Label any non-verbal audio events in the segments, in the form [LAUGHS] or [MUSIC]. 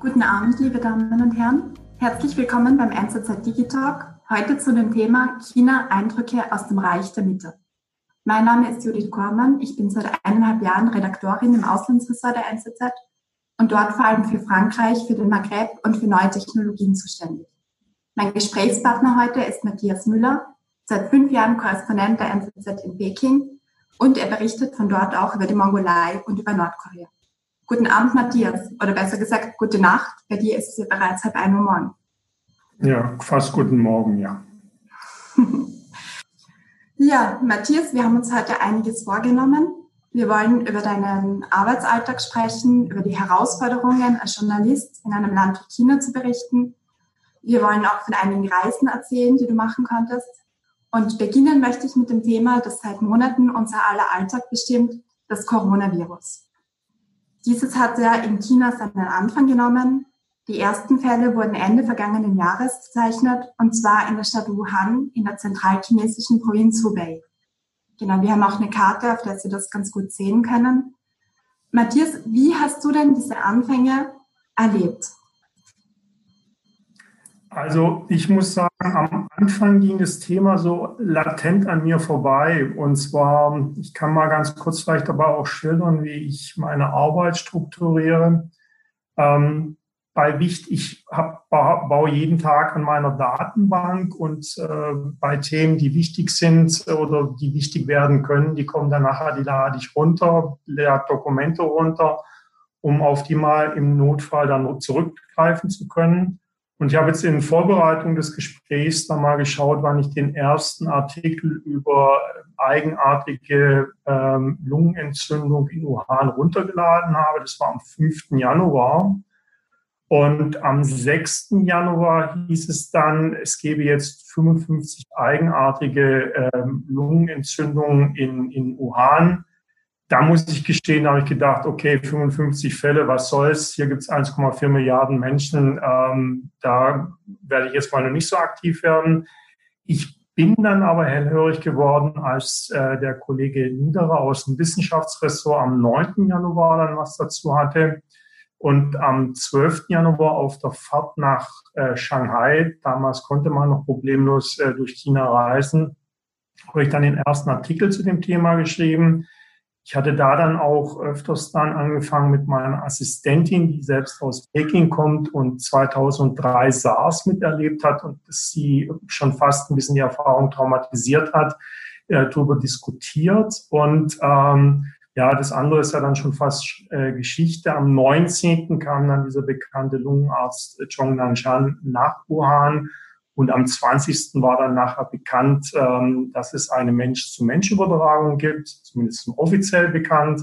Guten Abend, liebe Damen und Herren. Herzlich willkommen beim NZZ Digitalk. Heute zu dem Thema China Eindrücke aus dem Reich der Mitte. Mein Name ist Judith Kormann. Ich bin seit eineinhalb Jahren Redaktorin im Auslandsressort der NZZ und dort vor allem für Frankreich, für den Maghreb und für neue Technologien zuständig. Mein Gesprächspartner heute ist Matthias Müller, seit fünf Jahren Korrespondent der NZZ in Peking und er berichtet von dort auch über die Mongolei und über Nordkorea. Guten Abend, Matthias. Oder besser gesagt, gute Nacht. Bei dir ist es ja bereits halb ein Uhr morgen. Ja, fast guten Morgen, ja. [LAUGHS] ja, Matthias, wir haben uns heute einiges vorgenommen. Wir wollen über deinen Arbeitsalltag sprechen, über die Herausforderungen als Journalist in einem Land wie China zu berichten. Wir wollen auch von einigen Reisen erzählen, die du machen konntest. Und beginnen möchte ich mit dem Thema, das seit Monaten unser aller Alltag bestimmt, das Coronavirus. Dieses hat ja in China seinen Anfang genommen. Die ersten Fälle wurden Ende vergangenen Jahres verzeichnet, und zwar in der Stadt Wuhan in der zentralchinesischen Provinz Hubei. Genau, wir haben auch eine Karte, auf der Sie das ganz gut sehen können. Matthias, wie hast du denn diese Anfänge erlebt? Also ich muss sagen, am Anfang ging das Thema so latent an mir vorbei. Und zwar, ich kann mal ganz kurz vielleicht dabei auch schildern, wie ich meine Arbeit strukturiere. Ähm, bei Wicht, ich hab, baue jeden Tag an meiner Datenbank und äh, bei Themen, die wichtig sind oder die wichtig werden können, die kommen dann nachher, die lade ich runter, lade Dokumente runter, um auf die mal im Notfall dann zurückgreifen zu können. Und ich habe jetzt in Vorbereitung des Gesprächs da mal geschaut, wann ich den ersten Artikel über eigenartige ähm, Lungenentzündung in Wuhan runtergeladen habe. Das war am 5. Januar. Und am 6. Januar hieß es dann, es gebe jetzt 55 eigenartige ähm, Lungenentzündungen in, in Wuhan da muss ich gestehen, habe ich gedacht, okay, 55 Fälle, was soll's? Hier gibt es 1,4 Milliarden Menschen. Ähm, da werde ich jetzt mal noch nicht so aktiv werden. Ich bin dann aber hellhörig geworden, als äh, der Kollege Niederer aus dem Wissenschaftsressort am 9. Januar dann was dazu hatte. Und am 12. Januar auf der Fahrt nach äh, Shanghai, damals konnte man noch problemlos äh, durch China reisen, habe ich dann den ersten Artikel zu dem Thema geschrieben ich hatte da dann auch öfters dann angefangen mit meiner Assistentin, die selbst aus Peking kommt und 2003 SARS miterlebt hat und sie schon fast ein bisschen die Erfahrung traumatisiert hat, äh, darüber diskutiert. Und ähm, ja, das andere ist ja dann schon fast äh, Geschichte. Am 19. kam dann dieser bekannte Lungenarzt Chong Nanshan nach Wuhan und am 20. war dann nachher bekannt, ähm, dass es eine Mensch-zu-Mensch-Übertragung gibt, zumindest offiziell bekannt.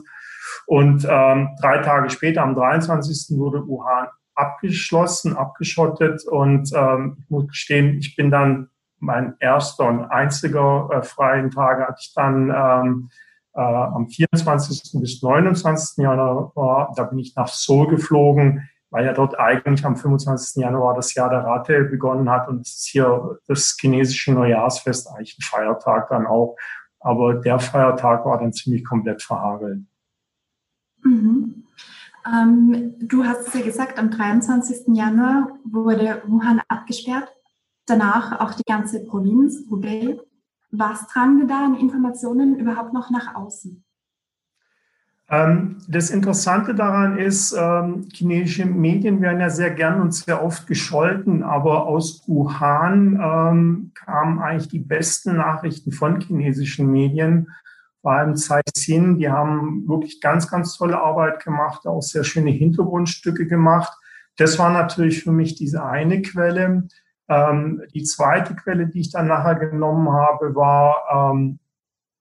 Und ähm, drei Tage später, am 23. wurde Wuhan abgeschlossen, abgeschottet. Und ähm, ich muss gestehen, ich bin dann mein erster und einziger äh, freien Tage hatte ich dann ähm, äh, am 24. bis 29. Januar, da bin ich nach Seoul geflogen weil ja dort eigentlich am 25. Januar das Jahr der Ratte begonnen hat und es ist hier das chinesische Neujahrsfest eigentlich ein Feiertag dann auch. Aber der Feiertag war dann ziemlich komplett verhagelt. Mhm. Ähm, du hast es ja gesagt, am 23. Januar wurde Wuhan abgesperrt, danach auch die ganze Provinz Hubei. Was tragen wir da an Informationen überhaupt noch nach außen? Ähm, das Interessante daran ist, ähm, chinesische Medien werden ja sehr gern und sehr oft gescholten, aber aus Wuhan ähm, kamen eigentlich die besten Nachrichten von chinesischen Medien, vor allem Tsai Xin, die haben wirklich ganz, ganz tolle Arbeit gemacht, auch sehr schöne Hintergrundstücke gemacht. Das war natürlich für mich diese eine Quelle. die zweite Quelle, die ich dann nachher genommen habe, war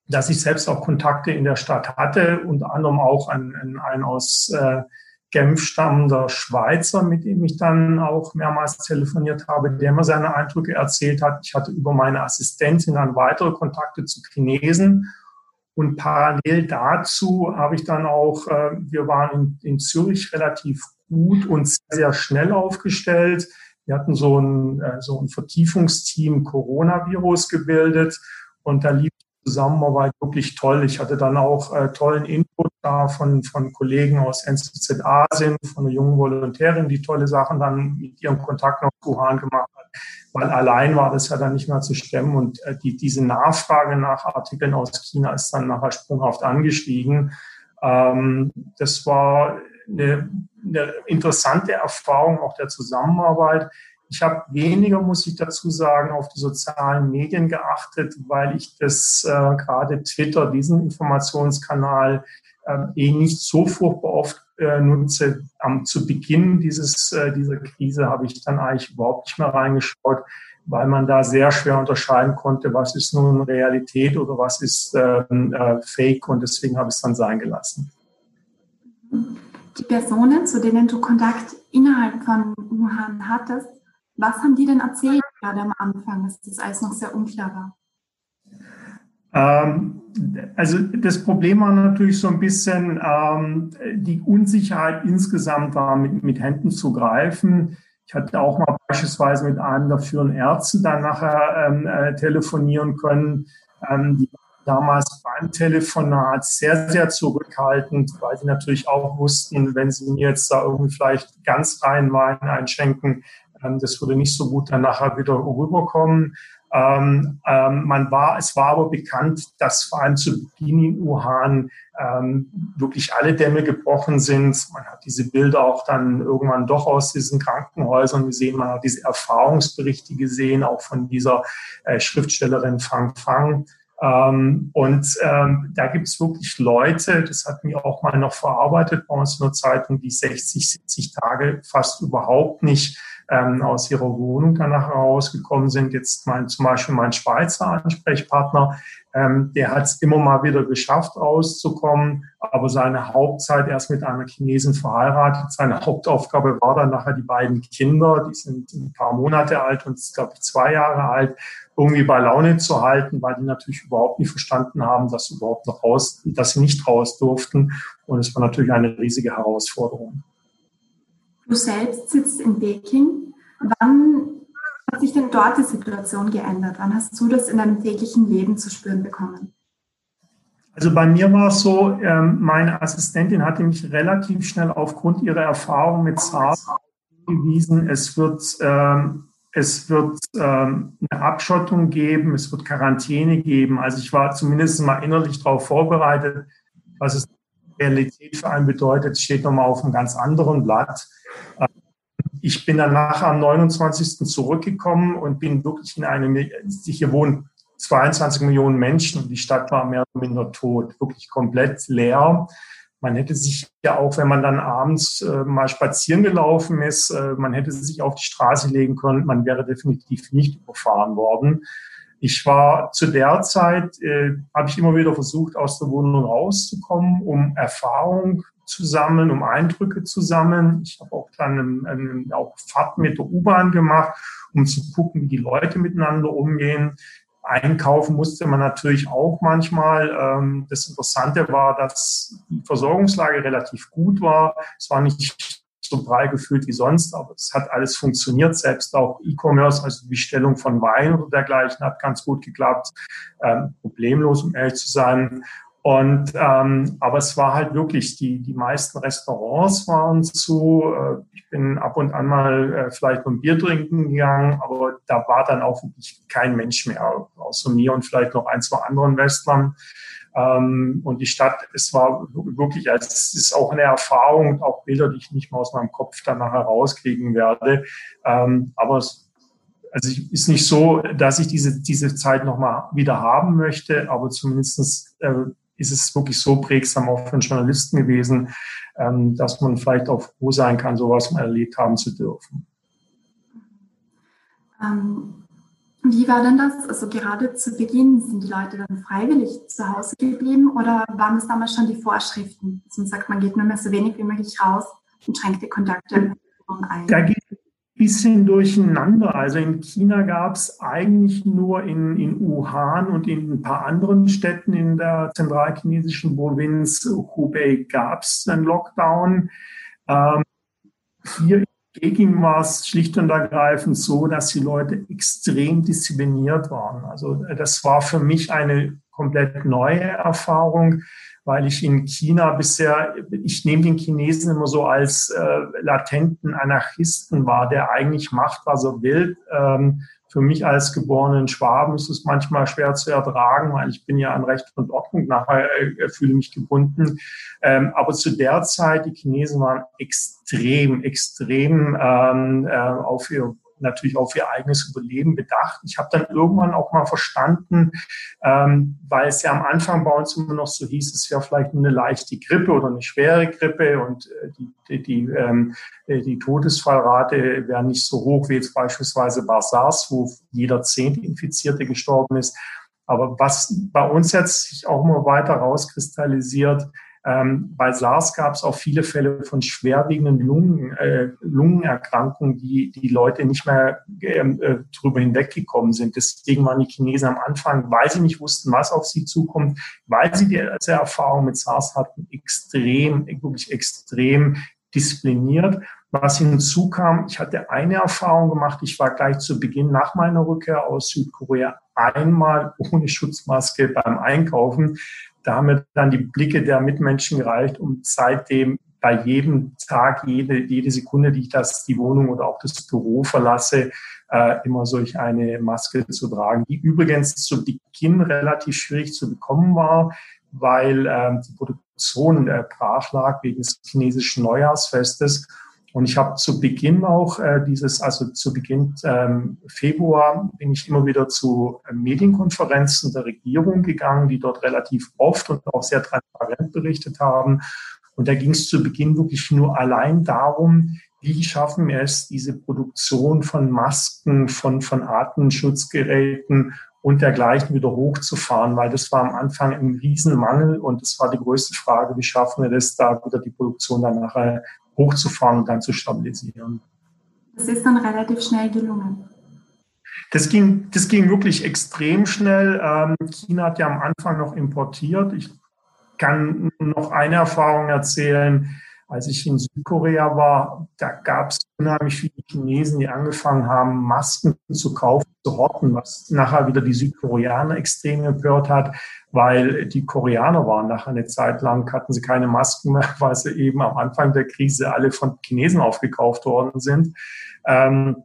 dass ich selbst auch Kontakte in der Stadt hatte, unter anderem auch einen, einen aus äh, Genf stammender Schweizer, mit dem ich dann auch mehrmals telefoniert habe, der mir seine Eindrücke erzählt hat. Ich hatte über meine Assistentin dann weitere Kontakte zu Chinesen. Und parallel dazu habe ich dann auch, äh, wir waren in, in Zürich relativ gut und sehr, sehr schnell aufgestellt. Wir hatten so ein, äh, so ein Vertiefungsteam Coronavirus gebildet und da lief Zusammenarbeit wirklich toll. Ich hatte dann auch äh, tollen Input da von, von Kollegen aus NZZ Asien, von einer jungen Volontärin, die tolle Sachen dann mit ihrem Kontakt nach Wuhan gemacht hat, weil allein war das ja dann nicht mehr zu stemmen und äh, die, diese Nachfrage nach Artikeln aus China ist dann nachher sprunghaft angestiegen. Ähm, das war eine, eine interessante Erfahrung auch der Zusammenarbeit. Ich habe weniger, muss ich dazu sagen, auf die sozialen Medien geachtet, weil ich das äh, gerade Twitter, diesen Informationskanal, äh, eh nicht so furchtbar oft äh, nutze. Am, zu Beginn dieses, äh, dieser Krise habe ich dann eigentlich überhaupt nicht mehr reingeschaut, weil man da sehr schwer unterscheiden konnte, was ist nun Realität oder was ist ähm, äh, Fake und deswegen habe ich es dann sein gelassen die Personen, zu denen du Kontakt innerhalb von Wuhan hattest, was haben die denn erzählt, gerade am Anfang, dass das alles noch sehr unklar war? Ähm, also das Problem war natürlich so ein bisschen ähm, die Unsicherheit insgesamt war, mit, mit Händen zu greifen. Ich hatte auch mal beispielsweise mit einem der führenden Ärzte dann nachher ähm, äh, telefonieren können. Die damals beim Telefonat sehr, sehr zurückhaltend, weil sie natürlich auch wussten, wenn sie mir jetzt da irgendwie vielleicht ganz rein Wein einschenken, das würde nicht so gut dann nachher wieder rüberkommen. Ähm, ähm, man war, es war aber bekannt, dass vor allem zu Beginn in Wuhan ähm, wirklich alle Dämme gebrochen sind. Man hat diese Bilder auch dann irgendwann doch aus diesen Krankenhäusern gesehen. Man hat diese Erfahrungsberichte gesehen, auch von dieser äh, Schriftstellerin Fang Fang. Ähm, und ähm, da gibt es wirklich Leute, das hatten wir auch mal noch verarbeitet bei uns in der Zeitung, die 60, 70 Tage fast überhaupt nicht ähm, aus ihrer Wohnung danach herausgekommen sind. Jetzt mein, zum Beispiel mein Schweizer Ansprechpartner, ähm, der hat es immer mal wieder geschafft, rauszukommen, aber seine Hauptzeit erst mit einer Chinesin verheiratet. Seine Hauptaufgabe war dann nachher die beiden Kinder, die sind ein paar Monate alt und, glaube ich, zwei Jahre alt, irgendwie bei Laune zu halten, weil die natürlich überhaupt nicht verstanden haben, dass sie überhaupt noch raus, dass sie nicht raus durften. Und es war natürlich eine riesige Herausforderung. Du selbst sitzt in Peking. Wann hat sich denn dort die Situation geändert? Wann hast du das in deinem täglichen Leben zu spüren bekommen? Also bei mir war es so, ähm, meine Assistentin hatte mich relativ schnell aufgrund ihrer Erfahrung mit SARS hingewiesen, es wird, ähm, es wird ähm, eine Abschottung geben, es wird Quarantäne geben. Also ich war zumindest mal innerlich darauf vorbereitet, was es Realität für einen bedeutet, steht nochmal auf einem ganz anderen Blatt. Ich bin dann nachher am 29. zurückgekommen und bin wirklich in eine, hier wohnen 22 Millionen Menschen und die Stadt war mehr oder minder tot, wirklich komplett leer. Man hätte sich ja auch, wenn man dann abends äh, mal spazieren gelaufen ist, äh, man hätte sich auf die Straße legen können, man wäre definitiv nicht überfahren worden. Ich war zu der Zeit, äh, habe ich immer wieder versucht, aus der Wohnung rauszukommen, um Erfahrung zu sammeln, um Eindrücke zu sammeln. Ich habe auch dann einen, einen, auch Fahrten mit der U-Bahn gemacht, um zu gucken, wie die Leute miteinander umgehen. Einkaufen musste man natürlich auch manchmal. Ähm, das Interessante war, dass die Versorgungslage relativ gut war. Es war nicht so breit gefühlt wie sonst, aber es hat alles funktioniert. Selbst auch E-Commerce, also die Bestellung von Wein oder dergleichen, hat ganz gut geklappt. Ähm, problemlos, um ehrlich zu sein. Und ähm, aber es war halt wirklich, die, die meisten Restaurants waren zu. Äh, ich bin ab und an mal äh, vielleicht ein Bier trinken gegangen, aber da war dann auch wirklich kein Mensch mehr, außer mir und vielleicht noch ein, zwei anderen Westlern. Ähm, und die Stadt, es war wirklich, es ist auch eine Erfahrung, auch Bilder, die ich nicht mehr aus meinem Kopf danach herauskriegen werde. Ähm, aber es also ist nicht so, dass ich diese, diese Zeit nochmal wieder haben möchte, aber zumindestens äh, ist es wirklich so prägsam auch für einen Journalisten gewesen, ähm, dass man vielleicht auch froh sein kann, sowas mal erlebt haben zu dürfen. Ähm, wie war denn das? Also gerade zu Beginn sind die Leute dann freiwillig zu Hause geblieben oder waren das damals schon die Vorschriften? Dass man sagt, man geht nur mehr so wenig wie möglich raus und schränkt die Kontakte ein. Da geht bisschen durcheinander. Also in China gab es eigentlich nur in, in Wuhan und in ein paar anderen Städten in der zentralchinesischen Provinz Hubei gab es einen Lockdown. Ähm, hier in Peking war es schlicht und ergreifend so, dass die Leute extrem diszipliniert waren. Also das war für mich eine komplett neue Erfahrung, weil ich in China bisher, ich nehme den Chinesen immer so als äh, latenten Anarchisten wahr, der eigentlich macht, was er will. Ähm, für mich als geborenen Schwaben ist es manchmal schwer zu ertragen, weil ich bin ja an Recht und Ordnung nachher äh, fühle mich gebunden. Ähm, aber zu der Zeit, die Chinesen waren extrem, extrem ähm, äh, auf ihr natürlich auf ihr eigenes Überleben bedacht. Ich habe dann irgendwann auch mal verstanden, ähm, weil es ja am Anfang bei uns immer noch so hieß, es wäre vielleicht eine leichte Grippe oder eine schwere Grippe und äh, die, die, die, ähm, äh, die Todesfallrate wäre nicht so hoch wie jetzt beispielsweise bei SARS, wo jeder zehnte Infizierte gestorben ist. Aber was bei uns jetzt sich auch immer weiter rauskristallisiert, ähm, bei SARS gab es auch viele Fälle von schwerwiegenden Lungen, äh, Lungenerkrankungen, die die Leute nicht mehr ähm, äh, drüber hinweggekommen sind. Deswegen waren die Chinesen am Anfang, weil sie nicht wussten, was auf sie zukommt, weil sie diese Erfahrung mit SARS hatten, extrem, wirklich extrem diszipliniert. Was hinzukam, ich hatte eine Erfahrung gemacht. Ich war gleich zu Beginn nach meiner Rückkehr aus Südkorea einmal ohne Schutzmaske beim Einkaufen. Da haben mir dann die Blicke der Mitmenschen gereicht, um seitdem bei jedem Tag, jede, jede Sekunde, die ich das, die Wohnung oder auch das Büro verlasse, äh, immer solch eine Maske zu tragen, die übrigens zu Beginn relativ schwierig zu bekommen war, weil ähm, die Produktion äh, brach lag wegen des chinesischen Neujahrsfestes. Und ich habe zu Beginn auch äh, dieses, also zu Beginn ähm, Februar bin ich immer wieder zu äh, Medienkonferenzen der Regierung gegangen, die dort relativ oft und auch sehr transparent berichtet haben. Und da ging es zu Beginn wirklich nur allein darum, wie schaffen wir es, diese Produktion von Masken, von, von Atemschutzgeräten und dergleichen wieder hochzufahren, weil das war am Anfang ein Riesenmangel und das war die größte Frage, wie schaffen wir das, da wieder die Produktion dann nachher hochzufahren und dann zu stabilisieren. Das ist dann relativ schnell gelungen. Das ging, das ging wirklich extrem schnell. Ähm, China hat ja am Anfang noch importiert. Ich kann noch eine Erfahrung erzählen. Als ich in Südkorea war, da gab es unheimlich viele Chinesen, die angefangen haben, Masken zu kaufen, zu horten, was nachher wieder die Südkoreaner extrem empört hat, weil die Koreaner waren nachher eine Zeit lang, hatten sie keine Masken mehr, [LAUGHS] weil sie eben am Anfang der Krise alle von Chinesen aufgekauft worden sind. Ähm,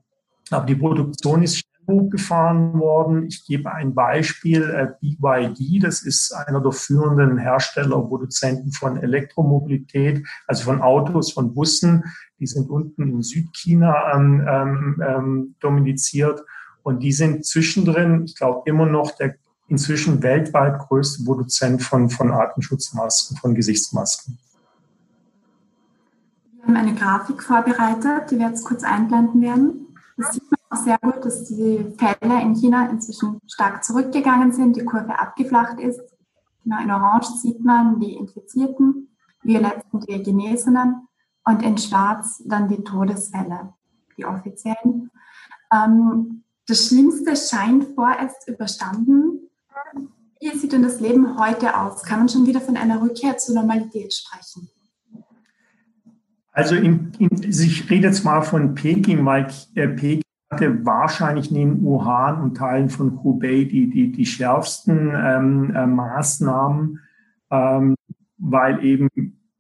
aber die Produktion ist hochgefahren worden. Ich gebe ein Beispiel, äh, BYD, das ist einer der führenden Hersteller, Produzenten von Elektromobilität, also von Autos, von Bussen. Die sind unten in Südchina ähm, ähm, ähm dominiziert und die sind zwischendrin, ich glaube, immer noch der inzwischen weltweit größte Produzent von, von Atemschutzmasken, von Gesichtsmasken. Wir haben eine Grafik vorbereitet, die wir jetzt kurz einblenden werden. Das sieht man auch sehr gut, dass die Fälle in China inzwischen stark zurückgegangen sind, die Kurve abgeflacht ist. In Orange sieht man die Infizierten, violett sind die Genesenen und in Schwarz dann die Todesfälle, die offiziellen. Ähm, das Schlimmste scheint vorerst überstanden. Wie sieht denn das Leben heute aus? Kann man schon wieder von einer Rückkehr zur Normalität sprechen? Also in, in, ich rede jetzt mal von Peking, weil äh, Peking hatte wahrscheinlich neben Wuhan und Teilen von Hubei die, die, die schärfsten ähm, äh, Maßnahmen, ähm, weil eben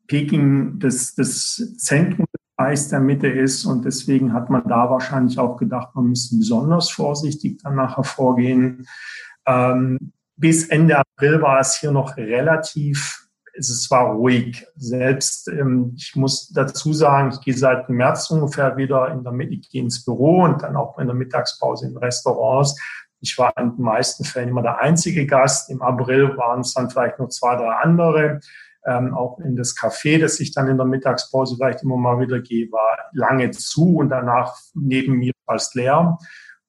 Peking das, das Zentrum Preis der Mitte ist. Und deswegen hat man da wahrscheinlich auch gedacht, man müsste besonders vorsichtig danach hervorgehen. Ähm, bis Ende April war es hier noch relativ, es war ruhig. Selbst, ähm, ich muss dazu sagen, ich gehe seit März ungefähr wieder in der ich gehe ins Büro und dann auch in der Mittagspause in Restaurants. Ich war in den meisten Fällen immer der einzige Gast. Im April waren es dann vielleicht noch zwei, drei andere ähm, auch in das Café, das ich dann in der Mittagspause vielleicht immer mal wieder gehe, war lange zu und danach neben mir fast leer.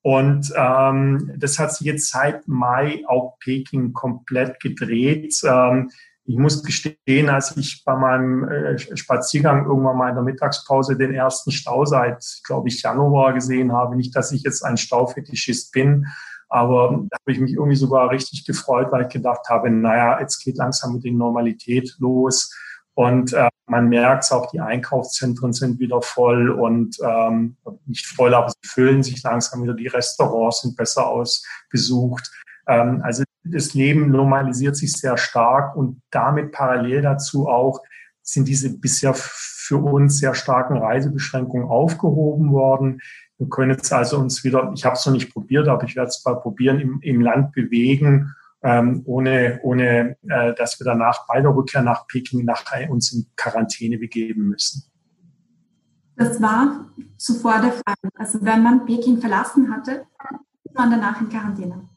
Und ähm, das hat sich jetzt seit Mai auch Peking komplett gedreht. Ähm, ich muss gestehen, als ich bei meinem äh, Spaziergang irgendwann mal in der Mittagspause den ersten Stau seit, glaube ich, Januar gesehen habe, nicht, dass ich jetzt ein Staufetischist bin, aber da habe ich mich irgendwie sogar richtig gefreut, weil ich gedacht habe, naja, jetzt geht langsam mit der Normalität los. Und äh, man merkt es auch, die Einkaufszentren sind wieder voll und ähm, nicht voll, aber sie füllen sich langsam wieder. Die Restaurants sind besser ausbesucht. Ähm, also das Leben normalisiert sich sehr stark und damit parallel dazu auch sind diese bisher für uns sehr starken Reisebeschränkungen aufgehoben worden. Wir können jetzt also uns wieder, ich habe es noch nicht probiert, aber ich werde es mal probieren, im, im Land bewegen ähm, ohne, ohne äh, dass wir danach bei der Rückkehr nach Peking nach, uns in Quarantäne begeben müssen. Das war zuvor der Fall. Also wenn man Peking verlassen hatte, ist man danach in Quarantäne.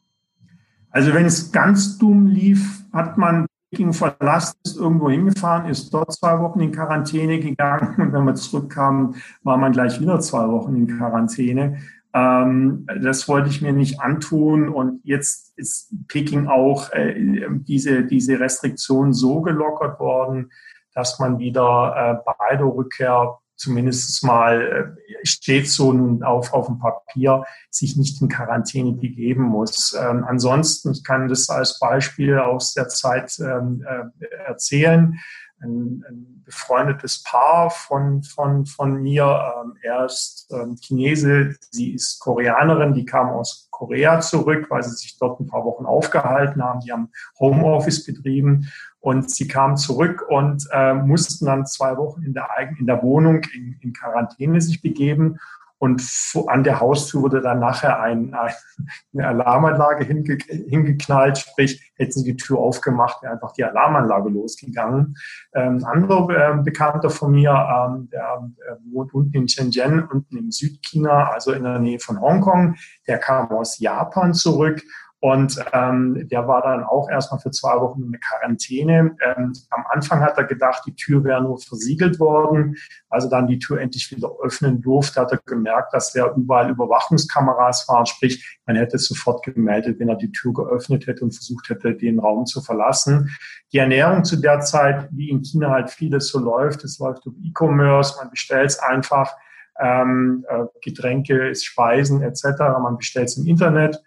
Also wenn es ganz dumm lief, hat man Peking verlassen, ist irgendwo hingefahren, ist dort zwei Wochen in Quarantäne gegangen und wenn man zurückkam, war man gleich wieder zwei Wochen in Quarantäne. Ähm, das wollte ich mir nicht antun. Und jetzt ist Peking auch äh, diese, diese Restriktion so gelockert worden, dass man wieder äh, bei der Rückkehr zumindest mal äh, steht so auf, auf dem Papier, sich nicht in Quarantäne begeben muss. Ähm, ansonsten, ich kann das als Beispiel aus der Zeit ähm, äh, erzählen ein, ein befreundetes Paar von, von, von mir. Ähm, er ist ähm, Chinese, sie ist Koreanerin, die kam aus Korea zurück, weil sie sich dort ein paar Wochen aufgehalten haben. Die haben Homeoffice betrieben und sie kamen zurück und äh, mussten dann zwei Wochen in der, in der Wohnung in, in Quarantäne sich begeben. Und an der Haustür wurde dann nachher ein, eine Alarmanlage hinge, hingeknallt, sprich, hätten sie die Tür aufgemacht, wäre einfach die Alarmanlage losgegangen. Ähm, ein anderer äh, Bekannter von mir, ähm, der äh, wohnt unten in Shenzhen, unten im Südchina, also in der Nähe von Hongkong, der kam aus Japan zurück und ähm, der war dann auch erstmal für zwei Wochen in der Quarantäne. Ähm, am Anfang hat er gedacht, die Tür wäre nur versiegelt worden. Also dann die Tür endlich wieder öffnen durfte, hat er gemerkt, dass da überall Überwachungskameras waren. Sprich, man hätte sofort gemeldet, wenn er die Tür geöffnet hätte und versucht hätte, den Raum zu verlassen. Die Ernährung zu der Zeit, wie in China halt vieles so läuft, es läuft über E-Commerce, man bestellt es einfach. Ähm, äh, Getränke, Speisen etc. Man bestellt es im Internet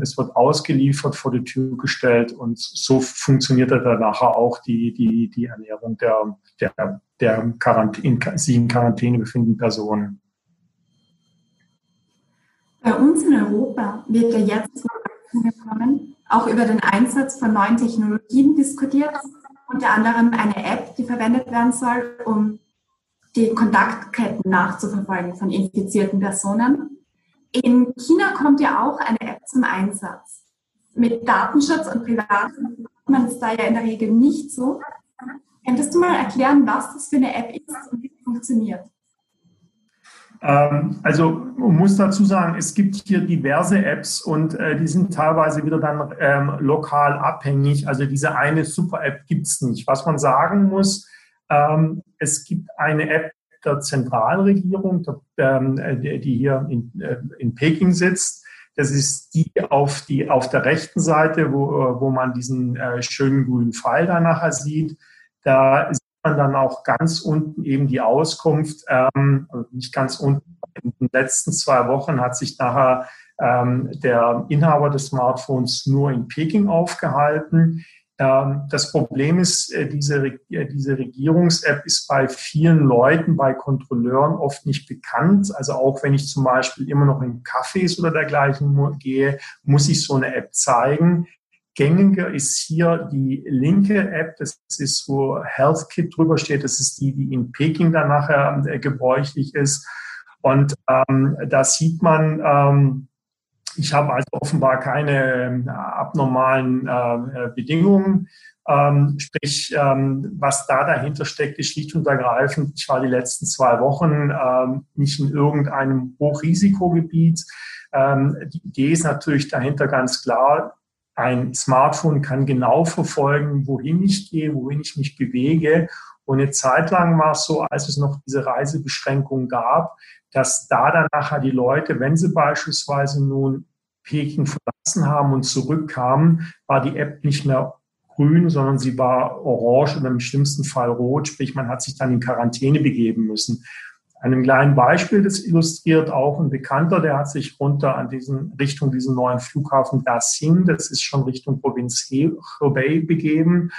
es wird ausgeliefert, vor die Tür gestellt und so funktioniert dann nachher auch die, die, die Ernährung der, der, der Quarantäne, sich in Quarantäne befindenden Personen. Bei uns in Europa wird ja jetzt gekommen, auch über den Einsatz von neuen Technologien diskutiert, unter anderem eine App, die verwendet werden soll, um die Kontaktketten nachzuverfolgen von infizierten Personen. In China kommt ja auch eine App zum Einsatz. Mit Datenschutz und Privaten man es da ja in der Regel nicht so. Könntest du mal erklären, was das für eine App ist und wie sie funktioniert? Ähm, also man muss dazu sagen, es gibt hier diverse Apps und äh, die sind teilweise wieder dann ähm, lokal abhängig. Also diese eine Super-App gibt es nicht. Was man sagen muss, ähm, es gibt eine App, der Zentralregierung, ähm, die hier in, äh, in Peking sitzt. Das ist die auf, die auf der rechten Seite, wo, äh, wo man diesen äh, schönen grünen Pfeil da nachher sieht. Da sieht man dann auch ganz unten eben die Auskunft, ähm, also nicht ganz unten, in den letzten zwei Wochen hat sich nachher ähm, der Inhaber des Smartphones nur in Peking aufgehalten. Ähm, das Problem ist, äh, diese, äh, diese Regierungs-App ist bei vielen Leuten, bei Kontrolleuren oft nicht bekannt. Also auch wenn ich zum Beispiel immer noch in Cafés oder dergleichen gehe, muss ich so eine App zeigen. Gängiger ist hier die linke App, das ist, wo HealthKit drüber steht. Das ist die, die in Peking dann nachher äh, gebräuchlich ist. Und ähm, da sieht man, ähm, ich habe also offenbar keine äh, abnormalen äh, Bedingungen. Ähm, sprich, ähm, was da dahinter steckt, ist schlicht und ergreifend, ich war die letzten zwei Wochen ähm, nicht in irgendeinem Hochrisikogebiet. Ähm, die Idee ist natürlich dahinter ganz klar, ein Smartphone kann genau verfolgen, wohin ich gehe, wohin ich mich bewege. Und eine Zeit lang war es so, als es noch diese Reisebeschränkungen gab, dass da dann nachher die Leute, wenn sie beispielsweise nun Peking verlassen haben und zurückkamen, war die App nicht mehr grün, sondern sie war orange oder im schlimmsten Fall rot, sprich man hat sich dann in Quarantäne begeben müssen. Einem kleinen Beispiel, das illustriert auch ein Bekannter, der hat sich runter an diesen, Richtung diesen neuen Flughafen Daxing, das ist schon Richtung Provinz Hebei begeben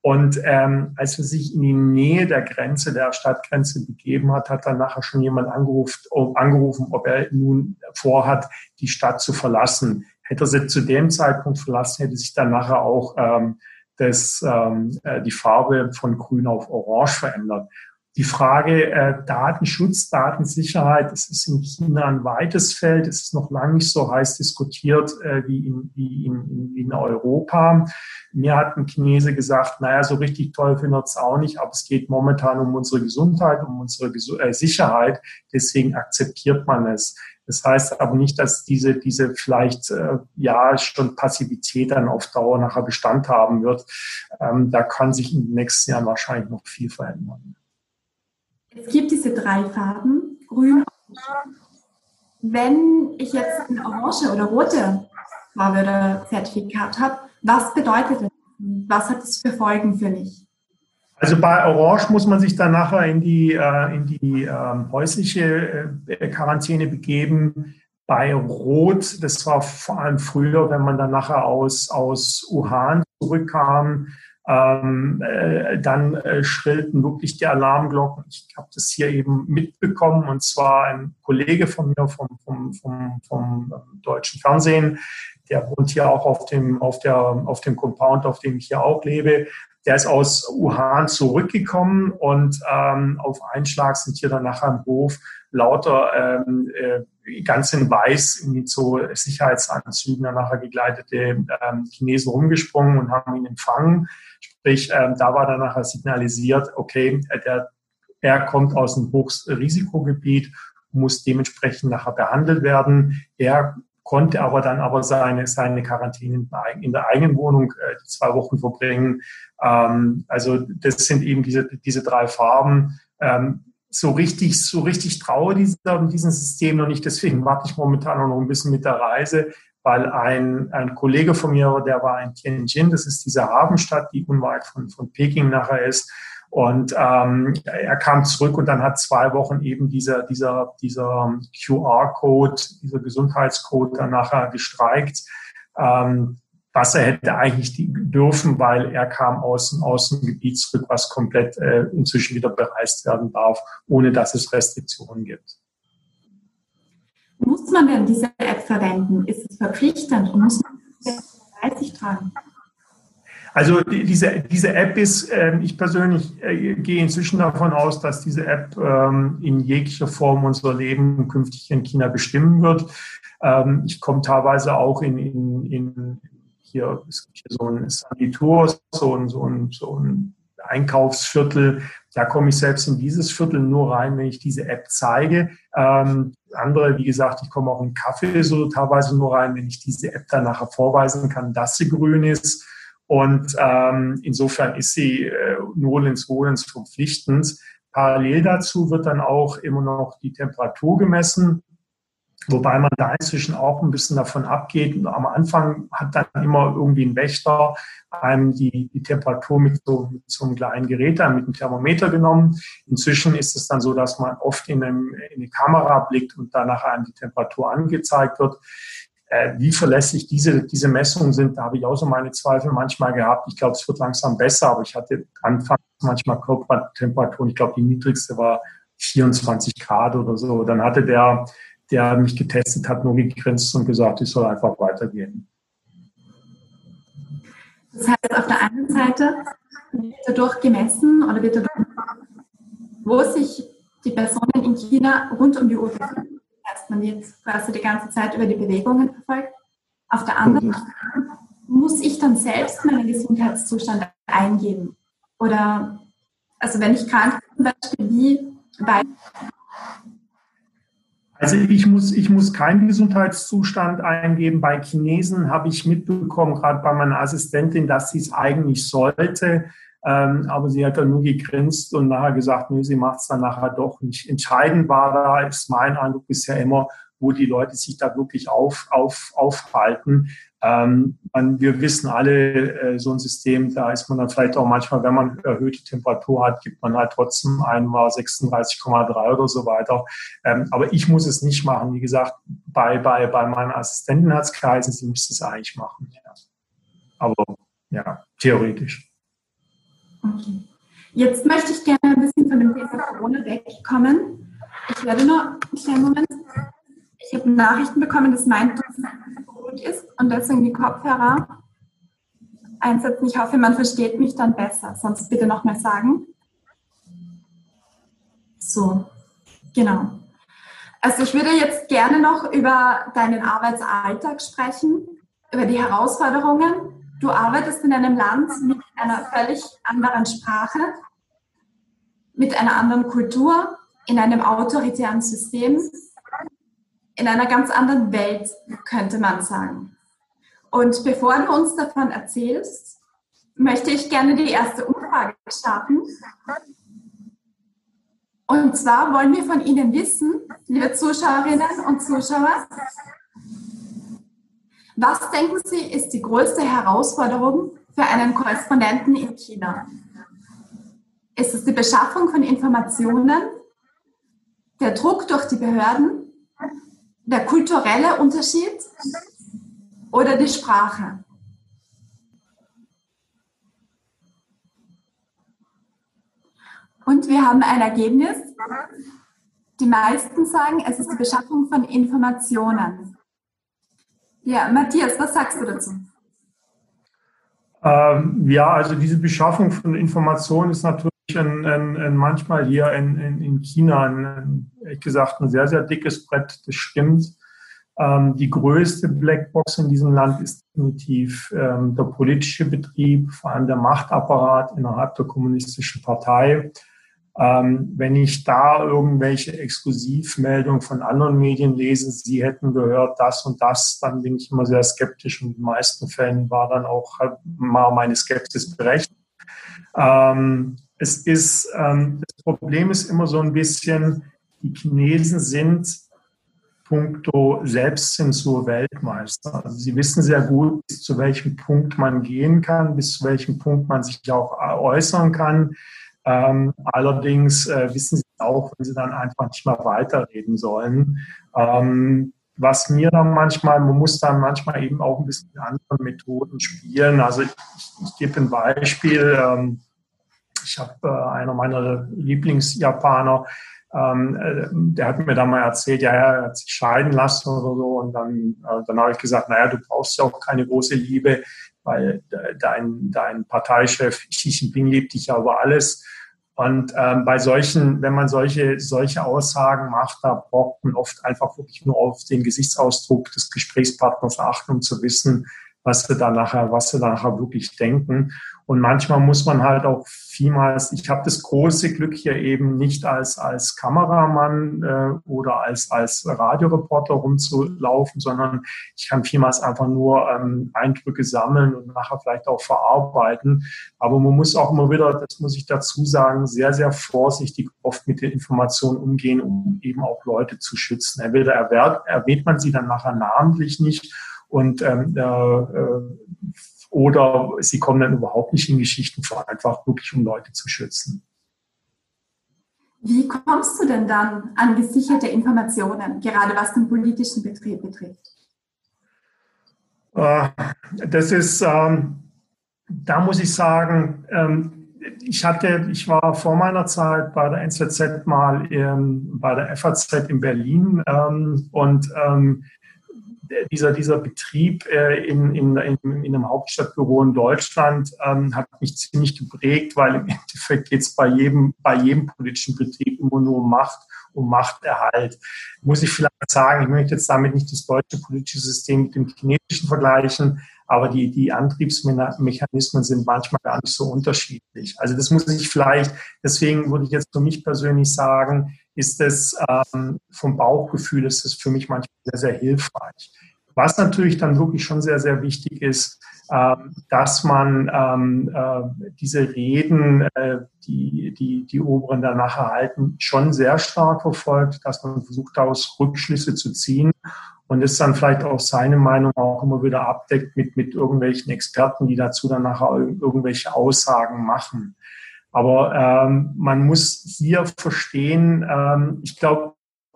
Und ähm, als er sich in die Nähe der Grenze, der Stadtgrenze begeben hat, hat dann nachher schon jemand angerufen, angerufen, ob er nun vorhat, die Stadt zu verlassen. Hätte er sie zu dem Zeitpunkt verlassen, hätte sich dann nachher auch ähm, das, ähm, äh, die Farbe von grün auf orange verändert. Die Frage äh, Datenschutz, Datensicherheit, das ist in China ein weites Feld. Es ist noch lange nicht so heiß diskutiert äh, wie, in, wie in, in Europa. Mir hat ein Chinese gesagt, naja, so richtig toll findet es auch nicht, aber es geht momentan um unsere Gesundheit, um unsere äh, Sicherheit. Deswegen akzeptiert man es. Das heißt aber nicht, dass diese, diese vielleicht äh, ja schon Passivität dann auf Dauer nachher Bestand haben wird. Ähm, da kann sich in den nächsten Jahren wahrscheinlich noch viel verändern. Es gibt diese drei Farben, grün. Wenn ich jetzt ein orange oder rote Farbe oder Zertifikat habe, was bedeutet das? Was hat das für Folgen für mich? Also bei Orange muss man sich dann nachher in die, äh, in die äh, häusliche äh, Quarantäne begeben. Bei Rot, das war vor allem früher, wenn man dann nachher aus, aus Wuhan zurückkam, ähm, äh, dann äh, schrillten wirklich die Alarmglocken. Ich habe das hier eben mitbekommen und zwar ein Kollege von mir vom, vom, vom, vom deutschen Fernsehen, der wohnt hier auch auf dem, auf, der, auf dem Compound, auf dem ich hier auch lebe. Der ist aus Wuhan zurückgekommen und ähm, auf einen Schlag sind hier dann nachher im Hof lauter ähm, äh, ganz in weiß in so Sicherheitsanzügen dann nachher gegleitete ähm, Chinesen rumgesprungen und haben ihn empfangen. Sprich, ähm, da war dann nachher signalisiert, okay, der, er kommt aus einem Hochrisikogebiet, muss dementsprechend nachher behandelt werden. Er konnte aber dann aber seine, seine Quarantäne in der eigenen Wohnung äh, zwei Wochen verbringen. Ähm, also das sind eben diese, diese drei Farben. Ähm, so richtig, so richtig traue dieser, diesem System noch nicht. Deswegen warte ich momentan noch ein bisschen mit der Reise, weil ein, ein Kollege von mir, der war in Tianjin, das ist diese Hafenstadt, die unweit von, von Peking nachher ist. Und ähm, er kam zurück und dann hat zwei Wochen eben dieser, dieser, dieser QR-Code, dieser Gesundheitscode dann nachher gestreikt. Ähm, was er hätte eigentlich dürfen, weil er kam aus dem Außengebiet zurück, was komplett äh, inzwischen wieder bereist werden darf, ohne dass es Restriktionen gibt. Muss man denn diese App verwenden? Ist es verpflichtend muss man bei sich tragen? Also diese, diese App ist, äh, ich persönlich äh, gehe inzwischen davon aus, dass diese App ähm, in jeglicher Form unser Leben künftig in China bestimmen wird. Ähm, ich komme teilweise auch in, in, in hier, es gibt hier so ein Sanitur, so ein, so ein, so ein Einkaufsviertel. Da komme ich selbst in dieses Viertel nur rein, wenn ich diese App zeige. Ähm, andere, wie gesagt, ich komme auch in Kaffee so teilweise nur rein, wenn ich diese App dann nachher vorweisen kann, dass sie grün ist. Und ähm, insofern ist sie äh, nur ins Wohlens verpflichtend. Parallel dazu wird dann auch immer noch die Temperatur gemessen. Wobei man da inzwischen auch ein bisschen davon abgeht. Am Anfang hat dann immer irgendwie ein Wächter einem die, die Temperatur mit so, mit so einem kleinen Gerät, dann mit einem Thermometer genommen. Inzwischen ist es dann so, dass man oft in, einem, in eine Kamera blickt und danach einem die Temperatur angezeigt wird. Äh, wie verlässlich diese, diese Messungen sind, da habe ich auch so meine Zweifel manchmal gehabt. Ich glaube, es wird langsam besser, aber ich hatte anfangs manchmal Körpertemperaturen. Ich glaube, die niedrigste war 24 Grad oder so. Dann hatte der der mich getestet hat, nur gegrinst und gesagt, ich soll einfach weitergehen. Das heißt, auf der einen Seite wird dadurch gemessen oder wird dadurch, wo sich die Personen in China rund um die Uhr befinden. Das heißt, man wird quasi die ganze Zeit über die Bewegungen verfolgt. Auf der anderen Seite muss ich dann selbst meinen Gesundheitszustand eingeben. Oder, also wenn ich krank bin, zum Beispiel, wie bei also ich muss, ich muss keinen Gesundheitszustand eingeben. Bei Chinesen habe ich mitbekommen, gerade bei meiner Assistentin, dass sie es eigentlich sollte. Ähm, aber sie hat dann nur gegrinst und nachher gesagt, nö, sie macht es dann nachher doch nicht. Entscheidend war da, ist mein Eindruck bisher immer, wo die Leute sich da wirklich auf, auf, aufhalten. Ähm, man, wir wissen alle, äh, so ein System, da ist man dann vielleicht auch manchmal, wenn man erhöhte Temperatur hat, gibt man halt trotzdem einmal 36,3 oder so weiter. Ähm, aber ich muss es nicht machen. Wie gesagt, bei, bei, bei meiner Assistentin hat es geheißen, sie müsste es eigentlich machen. Ja. Aber ja, theoretisch. Okay. Jetzt möchte ich gerne ein bisschen von dem Thema Corona wegkommen. Ich werde nur einen kleinen Moment. Ich habe Nachrichten bekommen, dass mein gut ist und deswegen die Kopfhörer einsetzen. Ich hoffe, man versteht mich dann besser. Sonst bitte nochmal sagen. So, genau. Also ich würde jetzt gerne noch über deinen Arbeitsalltag sprechen, über die Herausforderungen. Du arbeitest in einem Land mit einer völlig anderen Sprache, mit einer anderen Kultur, in einem autoritären System, in einer ganz anderen Welt, könnte man sagen. Und bevor du uns davon erzählst, möchte ich gerne die erste Umfrage starten. Und zwar wollen wir von Ihnen wissen, liebe Zuschauerinnen und Zuschauer, was denken Sie ist die größte Herausforderung für einen Korrespondenten in China? Ist es die Beschaffung von Informationen, der Druck durch die Behörden, der kulturelle Unterschied oder die Sprache? Und wir haben ein Ergebnis. Die meisten sagen, es ist die Beschaffung von Informationen. Ja, Matthias, was sagst du dazu? Ähm, ja, also diese Beschaffung von Informationen ist natürlich ein, ein, ein manchmal hier in, in, in China, ein, ehrlich gesagt, ein sehr, sehr dickes Brett. Das stimmt. Ähm, die größte Blackbox in diesem Land ist definitiv ähm, der politische Betrieb, vor allem der Machtapparat innerhalb der kommunistischen Partei. Ähm, wenn ich da irgendwelche Exklusivmeldungen von anderen Medien lese, sie hätten gehört das und das, dann bin ich immer sehr skeptisch und in den meisten Fällen war dann auch mal meine Skepsis berechtigt. Ähm, es ist, ähm, das Problem ist immer so ein bisschen, die Chinesen sind puncto Selbstzensur Weltmeister. Also sie wissen sehr gut, bis zu welchem Punkt man gehen kann, bis zu welchem Punkt man sich auch äußern kann. Ähm, allerdings äh, wissen sie auch, wenn sie dann einfach nicht mehr weiterreden sollen. Ähm, was mir dann manchmal, man muss dann manchmal eben auch ein bisschen mit anderen Methoden spielen. Also ich, ich gebe ein Beispiel. Ähm, ich habe äh, einer meiner Lieblingsjapaner, ähm, äh, der hat mir dann mal erzählt, ja, er hat sich scheiden lassen oder so. Und dann, äh, dann habe ich gesagt, naja, du brauchst ja auch keine große Liebe, weil dein, dein Parteichef Xi Jinping liebt dich ja über alles. Und ähm, bei solchen, wenn man solche, solche Aussagen macht, da braucht man oft einfach wirklich nur auf den Gesichtsausdruck des Gesprächspartners achten, um zu wissen, was sie da nachher, was sie da nachher wirklich denken. Und manchmal muss man halt auch vielmals, ich habe das große Glück hier eben nicht als, als Kameramann äh, oder als, als Radioreporter rumzulaufen, sondern ich kann vielmals einfach nur ähm, Eindrücke sammeln und nachher vielleicht auch verarbeiten. Aber man muss auch immer wieder, das muss ich dazu sagen, sehr, sehr vorsichtig oft mit den Informationen umgehen, um eben auch Leute zu schützen. Entweder erwähnt man sie dann nachher namentlich nicht und ähm, äh, oder sie kommen dann überhaupt nicht in Geschichten vor, einfach wirklich um Leute zu schützen. Wie kommst du denn dann an gesicherte Informationen, gerade was den politischen Betrieb betrifft? Äh, das ist, ähm, da muss ich sagen, ähm, ich hatte, ich war vor meiner Zeit bei der NZZ mal in, bei der FAZ in Berlin ähm, und dieser, dieser Betrieb äh, in, in, in, in einem Hauptstadtbüro in Deutschland ähm, hat mich ziemlich geprägt, weil im [LAUGHS] Endeffekt geht es bei jedem, bei jedem politischen Betrieb immer nur um Macht, um Machterhalt. Muss ich vielleicht sagen, ich möchte jetzt damit nicht das deutsche politische System mit dem chinesischen vergleichen, aber die, die Antriebsmechanismen sind manchmal gar nicht so unterschiedlich. Also das muss ich vielleicht, deswegen würde ich jetzt für mich persönlich sagen, ist es ähm, vom Bauchgefühl, ist es für mich manchmal sehr, sehr hilfreich. Was natürlich dann wirklich schon sehr, sehr wichtig ist, ähm, dass man ähm, äh, diese Reden, äh, die, die die Oberen danach erhalten, schon sehr stark verfolgt, dass man versucht, daraus Rückschlüsse zu ziehen und es dann vielleicht auch seine Meinung auch immer wieder abdeckt mit, mit irgendwelchen Experten, die dazu dann nachher irgendwelche Aussagen machen. Aber ähm, man muss hier verstehen, ähm, ich glaube,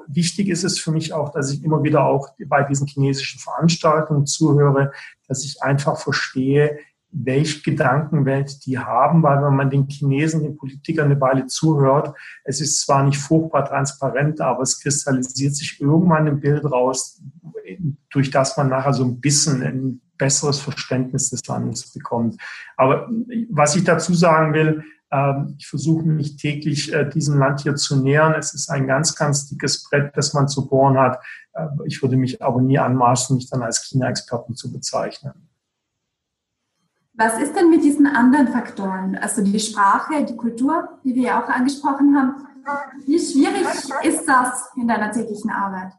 wichtig ist es für mich auch, dass ich immer wieder auch bei diesen chinesischen Veranstaltungen zuhöre, dass ich einfach verstehe, welche Gedankenwelt die haben, weil wenn man den Chinesen, den Politikern eine Weile zuhört, es ist zwar nicht furchtbar transparent, aber es kristallisiert sich irgendwann ein Bild raus, durch das man nachher so ein bisschen ein besseres Verständnis des Landes bekommt. Aber was ich dazu sagen will, ich versuche mich täglich äh, diesem Land hier zu nähern. Es ist ein ganz, ganz dickes Brett, das man zu bohren hat. Äh, ich würde mich aber nie anmaßen, mich dann als China-Experten zu bezeichnen. Was ist denn mit diesen anderen Faktoren? Also die Sprache, die Kultur, die wir ja auch angesprochen haben. Wie schwierig ist das in deiner täglichen Arbeit?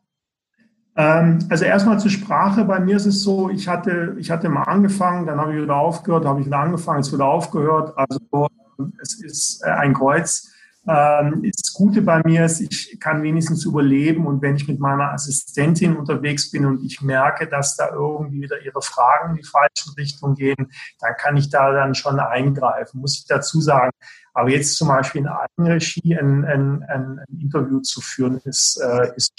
Ähm, also erstmal zur Sprache. Bei mir ist es so, ich hatte, ich hatte mal angefangen, dann habe ich wieder aufgehört, habe ich wieder angefangen, jetzt wieder aufgehört. Also es ist äh, ein Kreuz. Ähm, das Gute bei mir ist, ich kann wenigstens überleben und wenn ich mit meiner Assistentin unterwegs bin und ich merke, dass da irgendwie wieder ihre Fragen in die falsche Richtung gehen, dann kann ich da dann schon eingreifen, muss ich dazu sagen. Aber jetzt zum Beispiel in Eigenregie ein, ein, ein, ein Interview zu führen, ist, äh, ist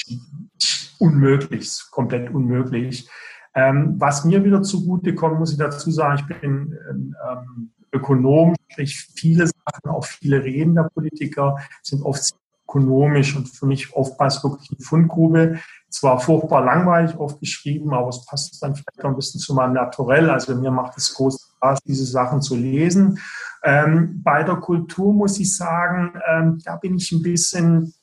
unmöglich, komplett unmöglich. Ähm, was mir wieder zugute kommt, muss ich dazu sagen, ich bin ähm, Ökonom, sprich viele Sachen, auch viele Reden der Politiker sind oft ökonomisch und für mich oftmals wirklich eine Fundgrube. Zwar furchtbar langweilig oft geschrieben, aber es passt dann vielleicht auch ein bisschen zu meinem Naturell. Also mir macht es groß Spaß, diese Sachen zu lesen. Ähm, bei der Kultur muss ich sagen, ähm, da bin ich ein bisschen,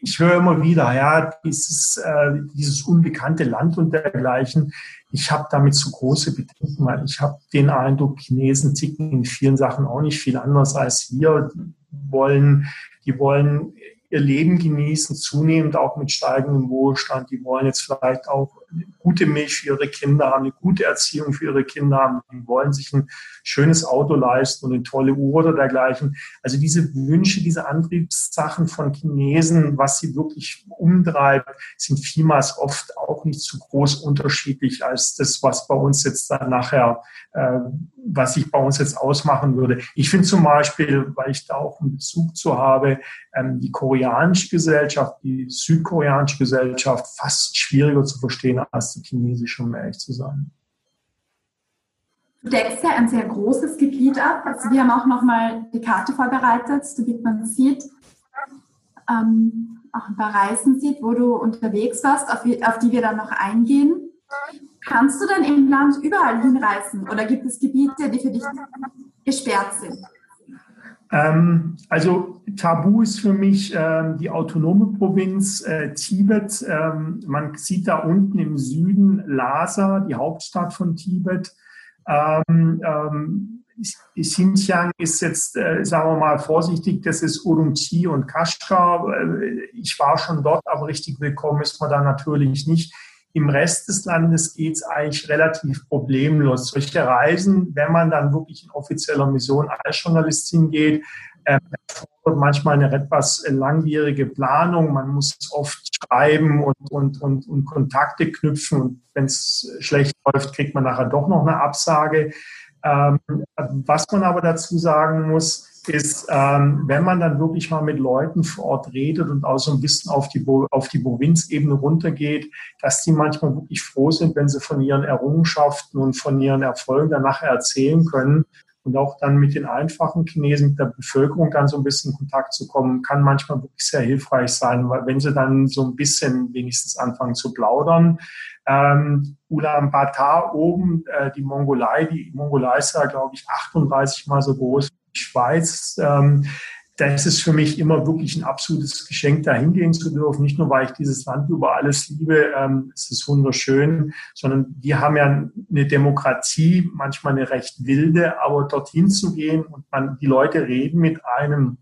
ich höre immer wieder, ja, dieses, äh, dieses unbekannte Land und dergleichen. Ich habe damit zu große Bedenken, weil ich habe den Eindruck, Chinesen ticken in vielen Sachen auch nicht viel anders als wir. Die wollen, die wollen ihr Leben genießen, zunehmend auch mit steigendem Wohlstand. Die wollen jetzt vielleicht auch gute Milch für ihre Kinder haben, eine gute Erziehung für ihre Kinder haben. Die wollen sich ein schönes Auto leisten und eine tolle Uhr oder dergleichen. Also diese Wünsche, diese Antriebssachen von Chinesen, was sie wirklich umtreibt, sind vielmals oft auch nicht so groß unterschiedlich als das, was bei uns jetzt dann nachher, äh, was sich bei uns jetzt ausmachen würde. Ich finde zum Beispiel, weil ich da auch einen Bezug zu habe, ähm, die koreanische Gesellschaft, die südkoreanische Gesellschaft fast schwieriger zu verstehen als die chinesische, um ehrlich zu sein. Du deckst ja ein sehr großes Gebiet ab. Also wir haben auch nochmal die Karte vorbereitet, damit man sieht, ähm, auch ein paar Reisen sieht, wo du unterwegs warst, auf, auf die wir dann noch eingehen. Kannst du denn im Land überall hinreisen oder gibt es Gebiete, die für dich gesperrt sind? Ähm, also Tabu ist für mich ähm, die autonome Provinz äh, Tibet. Ähm, man sieht da unten im Süden Lhasa, die Hauptstadt von Tibet. Ähm, ähm, Xinjiang ist jetzt, äh, sagen wir mal vorsichtig, das ist Urumqi und Kashgar. Äh, ich war schon dort, aber richtig willkommen ist man da natürlich nicht. Im Rest des Landes geht es eigentlich relativ problemlos. Solche Reisen, wenn man dann wirklich in offizieller Mission als Journalist hingeht, äh, erfordert manchmal eine etwas langwierige Planung. Man muss oft schreiben und, und, und, und Kontakte knüpfen. Und wenn es schlecht läuft, kriegt man nachher doch noch eine Absage. Ähm, was man aber dazu sagen muss, ist, ähm, wenn man dann wirklich mal mit Leuten vor Ort redet und auch so ein bisschen auf die, auf die Provinzebene runtergeht, dass die manchmal wirklich froh sind, wenn sie von ihren Errungenschaften und von ihren Erfolgen danach erzählen können. Und auch dann mit den einfachen Chinesen, mit der Bevölkerung dann so ein bisschen in Kontakt zu kommen, kann manchmal wirklich sehr hilfreich sein, weil wenn sie dann so ein bisschen wenigstens anfangen zu plaudern. Ähm, Ulaanbaatar oben, äh, die Mongolei, die Mongolei ist ja, glaube ich, 38 mal so groß Schweiz. Ähm, das ist für mich immer wirklich ein absolutes Geschenk, da hingehen zu dürfen. Nicht nur, weil ich dieses Land über alles liebe, ähm, es ist wunderschön, sondern wir haben ja eine Demokratie, manchmal eine recht wilde, aber dorthin zu gehen und man, die Leute reden mit einem,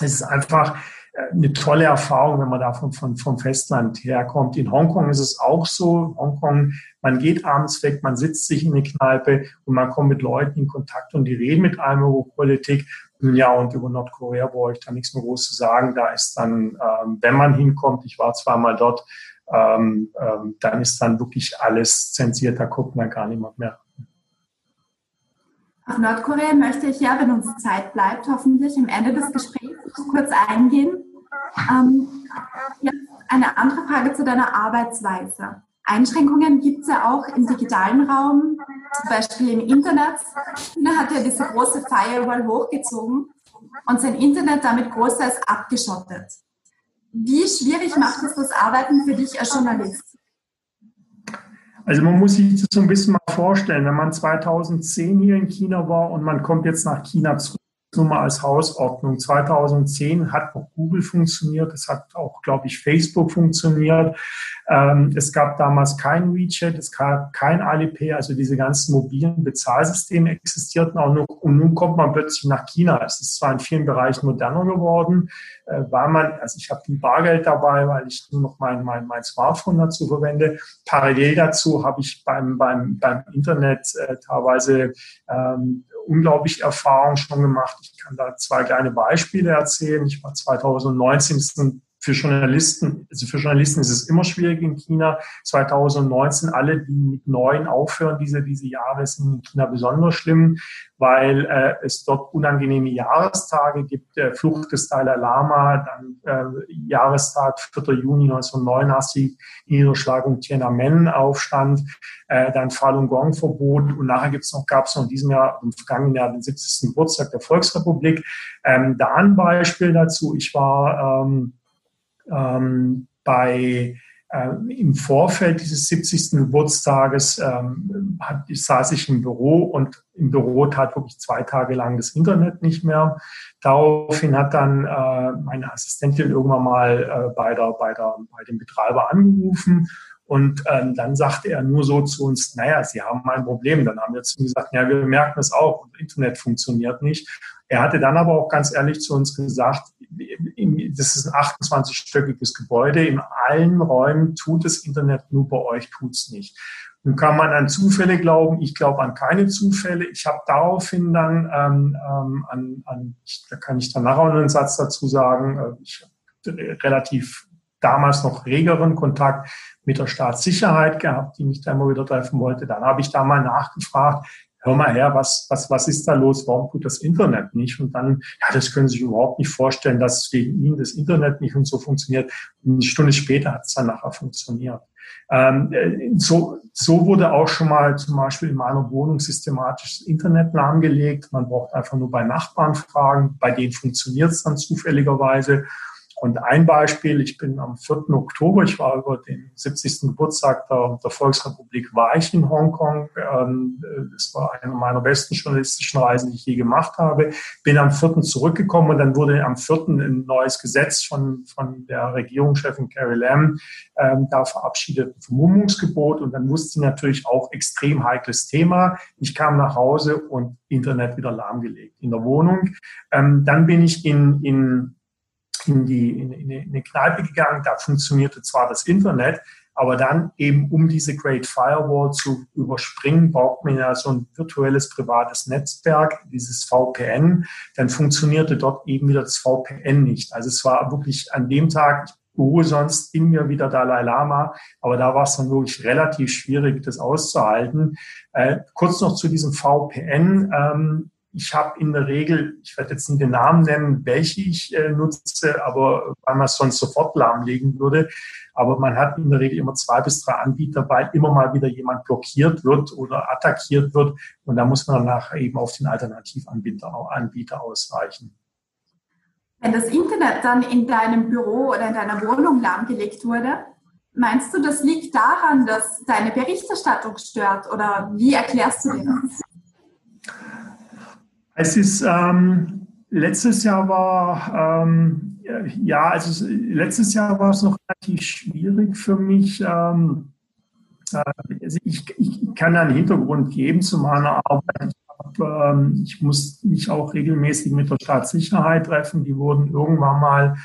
es ist einfach eine tolle Erfahrung, wenn man da von, von, vom Festland herkommt. In Hongkong ist es auch so. Hongkong, man geht abends weg, man sitzt sich in eine Kneipe und man kommt mit Leuten in Kontakt und die reden mit einem über Politik. Ja, und über Nordkorea brauche ich da nichts mehr groß zu sagen. Da ist dann, ähm, wenn man hinkommt, ich war zweimal dort, ähm, ähm, dann ist dann wirklich alles zensiert, da guckt man gar niemand mehr. Auf Nordkorea möchte ich ja, wenn uns Zeit bleibt, hoffentlich am Ende des Gesprächs kurz eingehen. Ähm, jetzt eine andere Frage zu deiner Arbeitsweise. Einschränkungen gibt es ja auch im digitalen Raum. zum Beispiel im Internet. China hat ja diese große Firewall hochgezogen und sein Internet damit großteils abgeschottet. Wie schwierig macht es das Arbeiten für dich als Journalist? Also man muss sich das so ein bisschen mal vorstellen, wenn man 2010 hier in China war und man kommt jetzt nach China zurück, nur mal als Hausordnung. 2010 hat auch Google funktioniert, es hat auch, glaube ich, Facebook funktioniert. Ähm, es gab damals kein WeChat, es gab kein Alipay, also diese ganzen mobilen Bezahlsysteme existierten auch noch. Und nun kommt man plötzlich nach China. Es ist zwar in vielen Bereichen moderner geworden, äh, weil man, also ich habe viel Bargeld dabei, weil ich nur noch mein, mein, mein Smartphone dazu verwende. Parallel dazu habe ich beim, beim, beim Internet äh, teilweise ähm, unglaublich Erfahrung schon gemacht. Ich kann da zwei kleine Beispiele erzählen. Ich war 2019, ist ein für Journalisten, also für Journalisten ist es immer schwierig in China. 2019, alle, die mit Neuen aufhören, diese, diese Jahre sind in China besonders schlimm, weil äh, es dort unangenehme Jahrestage gibt. Äh, Flucht des Dalai Lama, dann äh, Jahrestag 4. Juni 1989, Niederschlagung Tiananmen-Aufstand, äh, dann Falun Gong-Verbot und nachher gibt's noch, gab es noch in diesem Jahr, im vergangenen Jahr, den 70. Geburtstag der Volksrepublik. Ähm, da ein Beispiel dazu. Ich war ähm, ähm, bei äh, im Vorfeld dieses 70. Geburtstages ähm, hat, saß ich im Büro und im Büro tat wirklich zwei Tage lang das Internet nicht mehr. Daraufhin hat dann äh, meine Assistentin irgendwann mal äh, bei, der, bei, der, bei dem Betreiber angerufen und ähm, dann sagte er nur so zu uns, naja, Sie haben ein Problem. Dann haben wir zu ihm gesagt, ja, wir merken es auch, Internet funktioniert nicht. Er hatte dann aber auch ganz ehrlich zu uns gesagt, das ist ein 28-stöckiges Gebäude, in allen Räumen tut das Internet, nur bei euch tut's nicht. Nun kann man an Zufälle glauben, ich glaube an keine Zufälle. Ich habe daraufhin dann ähm, ähm, an, an da kann ich dann nachher einen Satz dazu sagen, äh, ich habe relativ damals noch regeren Kontakt mit der Staatssicherheit gehabt, die mich da immer wieder treffen wollte. Dann habe ich da mal nachgefragt, hör mal her, was, was, was ist da los? Warum tut das Internet nicht? Und dann, ja, das können Sie sich überhaupt nicht vorstellen, dass wegen Ihnen das Internet nicht und so funktioniert. Eine Stunde später hat es dann nachher funktioniert. Ähm, äh, so, so wurde auch schon mal zum Beispiel in meiner Wohnung systematisch das Internet lahmgelegt. Man braucht einfach nur bei Nachbarn fragen. Bei denen funktioniert es dann zufälligerweise. Und ein Beispiel, ich bin am 4. Oktober, ich war über den 70. Geburtstag der, der Volksrepublik, war ich in Hongkong. Ähm, das war eine meiner besten journalistischen Reisen, die ich je gemacht habe. Bin am 4. zurückgekommen und dann wurde am 4. ein neues Gesetz von, von der Regierungschefin Carrie Lam ähm, da verabschiedet, ein Vermummungsgebot. Und dann wusste sie natürlich auch extrem heikles Thema. Ich kam nach Hause und Internet wieder lahmgelegt in der Wohnung. Ähm, dann bin ich in, in in die in, in eine Kneipe gegangen. Da funktionierte zwar das Internet, aber dann eben, um diese Great Firewall zu überspringen, braucht man ja so ein virtuelles privates Netzwerk, dieses VPN. Dann funktionierte dort eben wieder das VPN nicht. Also es war wirklich an dem Tag, ich sonst in mir wieder Dalai Lama, aber da war es dann wirklich relativ schwierig, das auszuhalten. Äh, kurz noch zu diesem VPN. Ähm, ich habe in der Regel, ich werde jetzt nicht den Namen nennen, welche ich äh, nutze, aber weil man es sonst sofort lahmlegen würde. Aber man hat in der Regel immer zwei bis drei Anbieter, weil immer mal wieder jemand blockiert wird oder attackiert wird. Und da muss man danach eben auf den Alternativanbieter Anbieter ausweichen. Wenn das Internet dann in deinem Büro oder in deiner Wohnung lahmgelegt wurde, meinst du, das liegt daran, dass deine Berichterstattung stört? Oder wie erklärst du dir das? Es ist ähm, letztes Jahr war ähm, ja, also letztes Jahr war es noch relativ schwierig für mich. Ähm, äh, also ich, ich kann einen Hintergrund geben zu meiner Arbeit. Ähm, ich muss mich auch regelmäßig mit der Staatssicherheit treffen. Die wurden irgendwann mal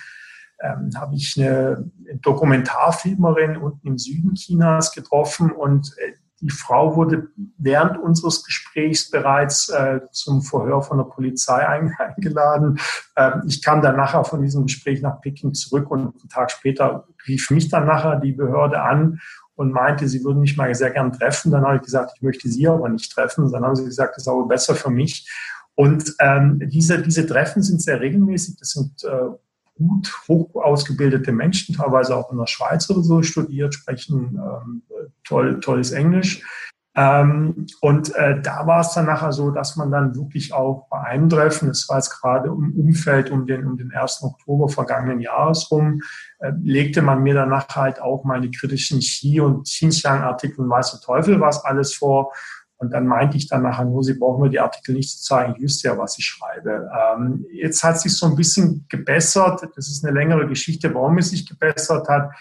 ähm, habe ich eine Dokumentarfilmerin unten im Süden Chinas getroffen und äh, die Frau wurde während unseres Gesprächs bereits äh, zum Verhör von der Polizei [LAUGHS] eingeladen. Ähm, ich kam dann nachher von diesem Gespräch nach Peking zurück und einen Tag später rief mich dann nachher die Behörde an und meinte, sie würden mich mal sehr gern treffen. Dann habe ich gesagt, ich möchte sie aber nicht treffen. Dann haben sie gesagt, das ist aber besser für mich. Und ähm, diese, diese Treffen sind sehr regelmäßig. Das sind äh, gut hoch ausgebildete Menschen, teilweise auch in der Schweiz oder so studiert, sprechen ähm, toll, tolles Englisch. Ähm, und äh, da war es dann nachher so, dass man dann wirklich auch bei einem Treffen, das war jetzt gerade im Umfeld um den, um den 1. Oktober vergangenen Jahres rum, äh, legte man mir danach halt auch meine kritischen Xi- und Xinjiang-Artikel und weiß der Teufel was alles vor. Und dann meinte ich dann nachher nur, Sie brauchen mir die Artikel nicht zu zeigen, ich wüsste ja, was ich schreibe. Ähm, jetzt hat sich so ein bisschen gebessert. Das ist eine längere Geschichte, warum es sich gebessert hat.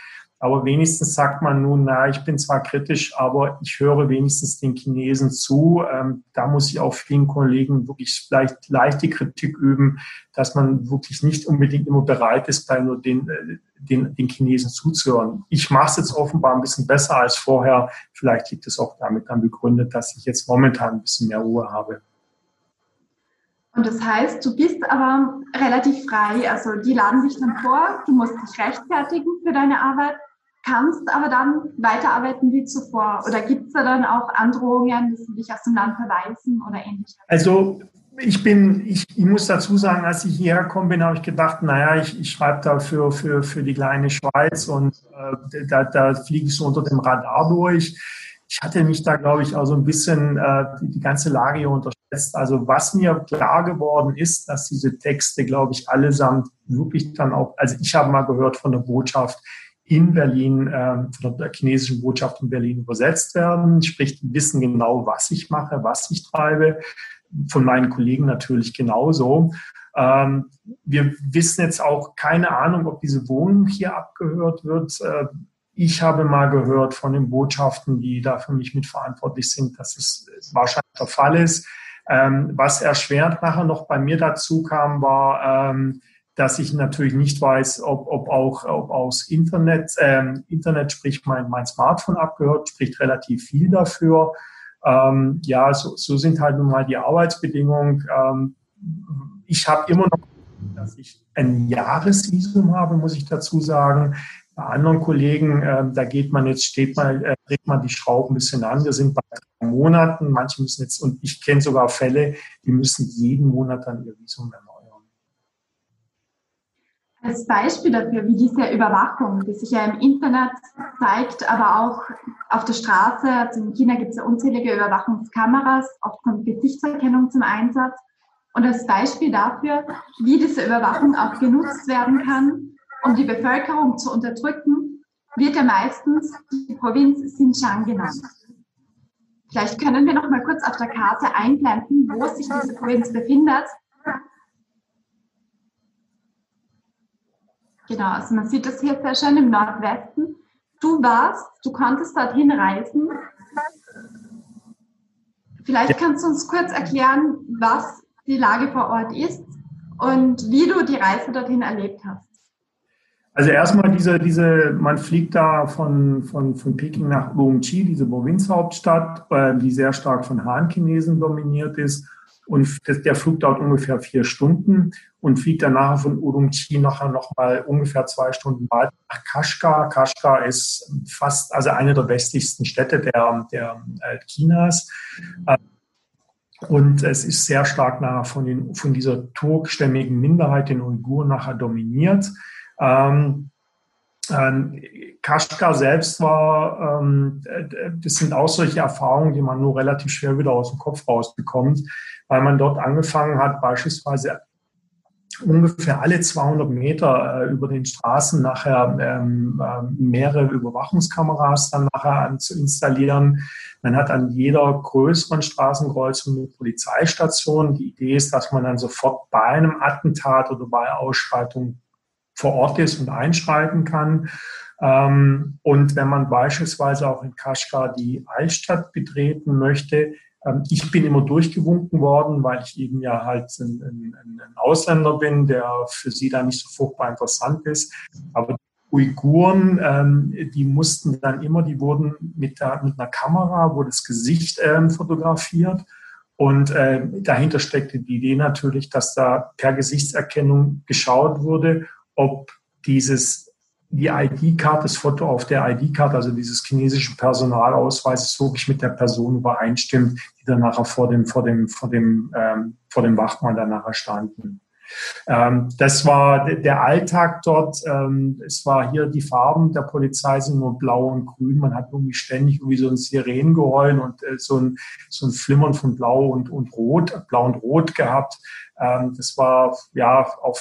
Aber wenigstens sagt man nun, na, ich bin zwar kritisch, aber ich höre wenigstens den Chinesen zu. Ähm, da muss ich auch vielen Kollegen wirklich vielleicht leichte Kritik üben, dass man wirklich nicht unbedingt immer bereit ist, bei nur den, äh, den, den Chinesen zuzuhören. Ich mache es jetzt offenbar ein bisschen besser als vorher. Vielleicht liegt es auch damit dann begründet, dass ich jetzt momentan ein bisschen mehr Ruhe habe. Und das heißt, du bist aber relativ frei. Also die laden dich dann vor, du musst dich rechtfertigen für deine Arbeit kannst aber dann weiterarbeiten wie zuvor? Oder gibt es da dann auch Androhungen, dass sie dich aus dem Land verweisen oder ähnliches? Also ich bin, ich, ich, muss dazu sagen, als ich hierher gekommen bin, habe ich gedacht, naja, ich, ich schreibe da für, für, die kleine Schweiz und äh, da, da fliege ich so unter dem Radar durch. Ich hatte mich da, glaube ich, auch so ein bisschen äh, die, die ganze Lage hier unterschätzt. Also was mir klar geworden ist, dass diese Texte, glaube ich, allesamt wirklich dann auch, also ich habe mal gehört von der Botschaft, in Berlin, äh, von der chinesischen Botschaft in Berlin übersetzt werden. Sprich, wissen genau, was ich mache, was ich treibe. Von meinen Kollegen natürlich genauso. Ähm, wir wissen jetzt auch keine Ahnung, ob diese Wohnung hier abgehört wird. Äh, ich habe mal gehört von den Botschaften, die da für mich mitverantwortlich sind, dass es wahrscheinlich der Fall ist. Ähm, was erschwert nachher noch bei mir dazu kam, war, ähm, dass ich natürlich nicht weiß, ob, ob auch ob aus Internet, ähm, Internet sprich mein, mein Smartphone abgehört, spricht relativ viel dafür. Ähm, ja, so, so sind halt nun mal die Arbeitsbedingungen. Ähm, ich habe immer noch, dass ich ein Jahresvisum habe, muss ich dazu sagen. Bei anderen Kollegen, äh, da geht man jetzt, steht mal, äh, dreht man die Schrauben ein bisschen an. Wir sind bei drei Monaten. Manche müssen jetzt, und ich kenne sogar Fälle, die müssen jeden Monat dann ihr Visum erneuern. Als Beispiel dafür, wie diese Überwachung, die sich ja im Internet zeigt, aber auch auf der Straße, also in China gibt es ja unzählige Überwachungskameras, oft kommt Gesichtserkennung zum Einsatz. Und als Beispiel dafür, wie diese Überwachung auch genutzt werden kann, um die Bevölkerung zu unterdrücken, wird ja meistens die Provinz Xinjiang genannt. Vielleicht können wir noch mal kurz auf der Karte einblenden, wo sich diese Provinz befindet. Genau, also man sieht das hier sehr schön im Nordwesten. Du warst, du konntest dorthin reisen. Vielleicht kannst du uns kurz erklären, was die Lage vor Ort ist und wie du die Reise dorthin erlebt hast. Also erstmal diese, diese, man fliegt da von, von, von Peking nach Urumqi, diese Provinzhauptstadt, äh, die sehr stark von Han-Chinesen dominiert ist. Und der Flug dauert ungefähr vier Stunden und fliegt danach von Urumqi nachher nochmal ungefähr zwei Stunden weiter nach Kashgar. Kashgar ist fast, also eine der westlichsten Städte der, der äh, Chinas. Äh, und es ist sehr stark nachher von, den, von dieser turkstämmigen Minderheit, den Uiguren, nachher dominiert. Ähm, ähm, Kashgar selbst war, ähm, das sind auch solche Erfahrungen, die man nur relativ schwer wieder aus dem Kopf rausbekommt, weil man dort angefangen hat, beispielsweise ungefähr alle 200 Meter äh, über den Straßen nachher ähm, äh, mehrere Überwachungskameras dann nachher zu installieren. Man hat an jeder größeren Straßenkreuzung eine Polizeistation. Die Idee ist, dass man dann sofort bei einem Attentat oder bei Ausschreitung vor Ort ist und einschreiten kann. Ähm, und wenn man beispielsweise auch in Kaschgar die Altstadt betreten möchte, ähm, ich bin immer durchgewunken worden, weil ich eben ja halt ein, ein, ein Ausländer bin, der für sie da nicht so furchtbar interessant ist. Aber Uiguren, ähm, die mussten dann immer, die wurden mit, der, mit einer Kamera, wo das Gesicht fotografiert. Und dahinter steckte die Idee natürlich, dass da per Gesichtserkennung geschaut wurde, ob dieses die ID-Karte, das Foto auf der ID-Karte, also dieses chinesischen Personalausweises wirklich mit der Person übereinstimmt, die dann nachher vor dem, vor dem, vor dem, ähm, vor dem Wachmann dann nachher standen. Ähm, das war der Alltag dort. Ähm, es war hier die Farben der Polizei sind nur blau und grün. Man hat irgendwie ständig irgendwie so ein Sirenengeheul und äh, so, ein, so ein Flimmern von blau und, und rot, blau und rot gehabt. Ähm, das war ja auch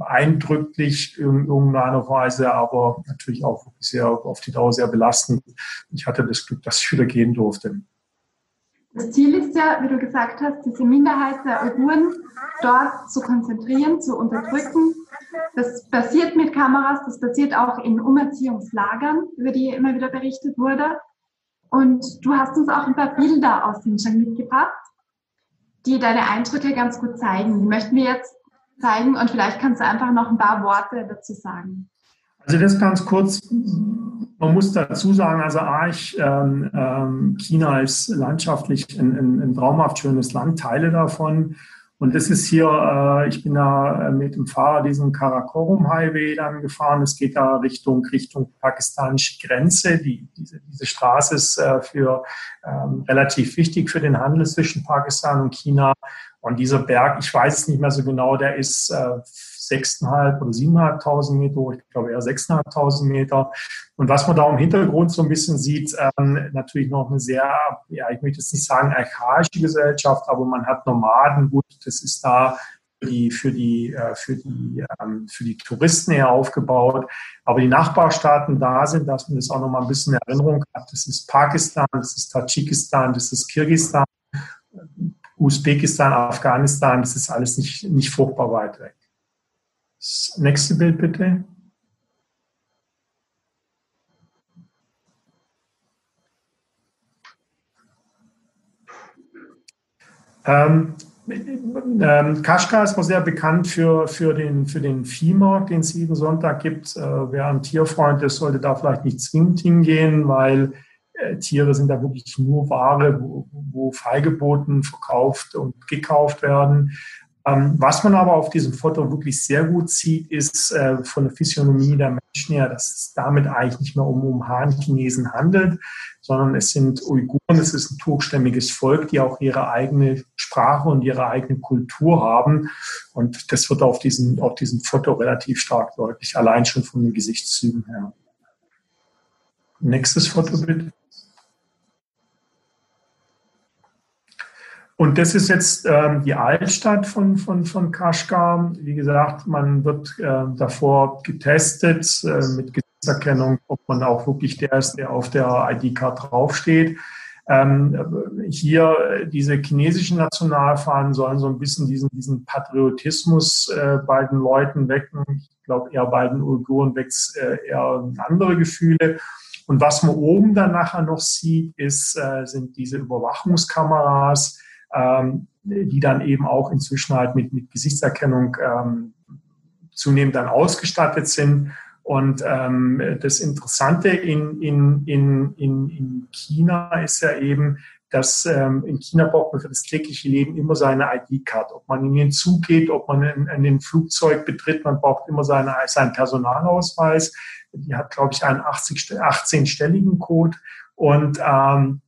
eindrücklich in irgendeiner Weise, aber natürlich auch sehr auf die Dauer sehr belastend. Ich hatte das Glück, dass ich wieder gehen durfte. Das Ziel ist ja, wie du gesagt hast, diese Minderheit der Uiguren dort zu konzentrieren, zu unterdrücken. Das passiert mit Kameras, das passiert auch in Umerziehungslagern, über die immer wieder berichtet wurde. Und du hast uns auch ein paar Bilder aus Xinjiang mitgebracht, die deine Eindrücke ganz gut zeigen. Die möchten wir jetzt zeigen und vielleicht kannst du einfach noch ein paar Worte dazu sagen. Also das ganz kurz. Man muss dazu sagen, also Arch, ähm, ähm, China ist landschaftlich ein, ein, ein, traumhaft schönes Land, Teile davon. Und das ist hier, äh, ich bin da äh, mit dem Fahrer diesen Karakorum Highway dann gefahren. Es geht da Richtung, Richtung pakistanische Grenze. Die, diese, diese Straße ist äh, für ähm, relativ wichtig für den Handel zwischen Pakistan und China. Und dieser Berg, ich weiß es nicht mehr so genau, der ist äh, 6.500 oder 7.500 Meter hoch, ich glaube eher 6.500 Meter. Und was man da im Hintergrund so ein bisschen sieht, ähm, natürlich noch eine sehr, ja, ich möchte jetzt nicht sagen archaische Gesellschaft, aber man hat Nomaden, gut, das ist da für die, für die, äh, für die, ähm, für die Touristen eher aufgebaut. Aber die Nachbarstaaten da sind, dass man das auch noch mal ein bisschen in Erinnerung hat. Das ist Pakistan, das ist Tadschikistan, das ist Kirgisistan, Usbekistan, Afghanistan, das ist alles nicht, nicht fruchtbar weit weg. Das nächste Bild bitte. Ähm, ähm, Kaschka ist sehr bekannt für, für, den, für den Viehmarkt, den es jeden Sonntag gibt. Äh, wer ein Tierfreund ist, sollte da vielleicht nicht zwingend hingehen, weil äh, Tiere sind da wirklich nur Ware, wo, wo feilgeboten verkauft und gekauft werden. Ähm, was man aber auf diesem Foto wirklich sehr gut sieht, ist äh, von der Physiognomie der Menschen her, dass es damit eigentlich nicht mehr um, um Han-Chinesen handelt, sondern es sind Uiguren, es ist ein turkstämmiges Volk, die auch ihre eigene Sprache und ihre eigene Kultur haben. Und das wird auf diesem, auf diesem Foto relativ stark deutlich, allein schon von den Gesichtszügen her. Nächstes Foto bitte. Und das ist jetzt ähm, die Altstadt von, von, von Kaschgar. Wie gesagt, man wird äh, davor getestet äh, mit Gesichtserkennung, ob man auch wirklich der ist, der auf der ID-Card draufsteht. Ähm, hier äh, diese chinesischen Nationalfahnen sollen so ein bisschen diesen, diesen Patriotismus äh, bei den Leuten wecken. Ich glaube, eher bei den Uiguren weckt es äh, eher andere Gefühle. Und was man oben dann nachher noch sieht, ist, äh, sind diese Überwachungskameras, ähm, die dann eben auch inzwischen halt mit, mit Gesichtserkennung ähm, zunehmend dann ausgestattet sind. Und ähm, das Interessante in, in, in, in China ist ja eben, dass ähm, in China braucht man für das tägliche Leben immer seine ID-Card. Ob man in den Zug geht, ob man in, in den Flugzeug betritt, man braucht immer seine, seinen Personalausweis. Die hat, glaube ich, einen 80, 18-stelligen Code. Und ähm,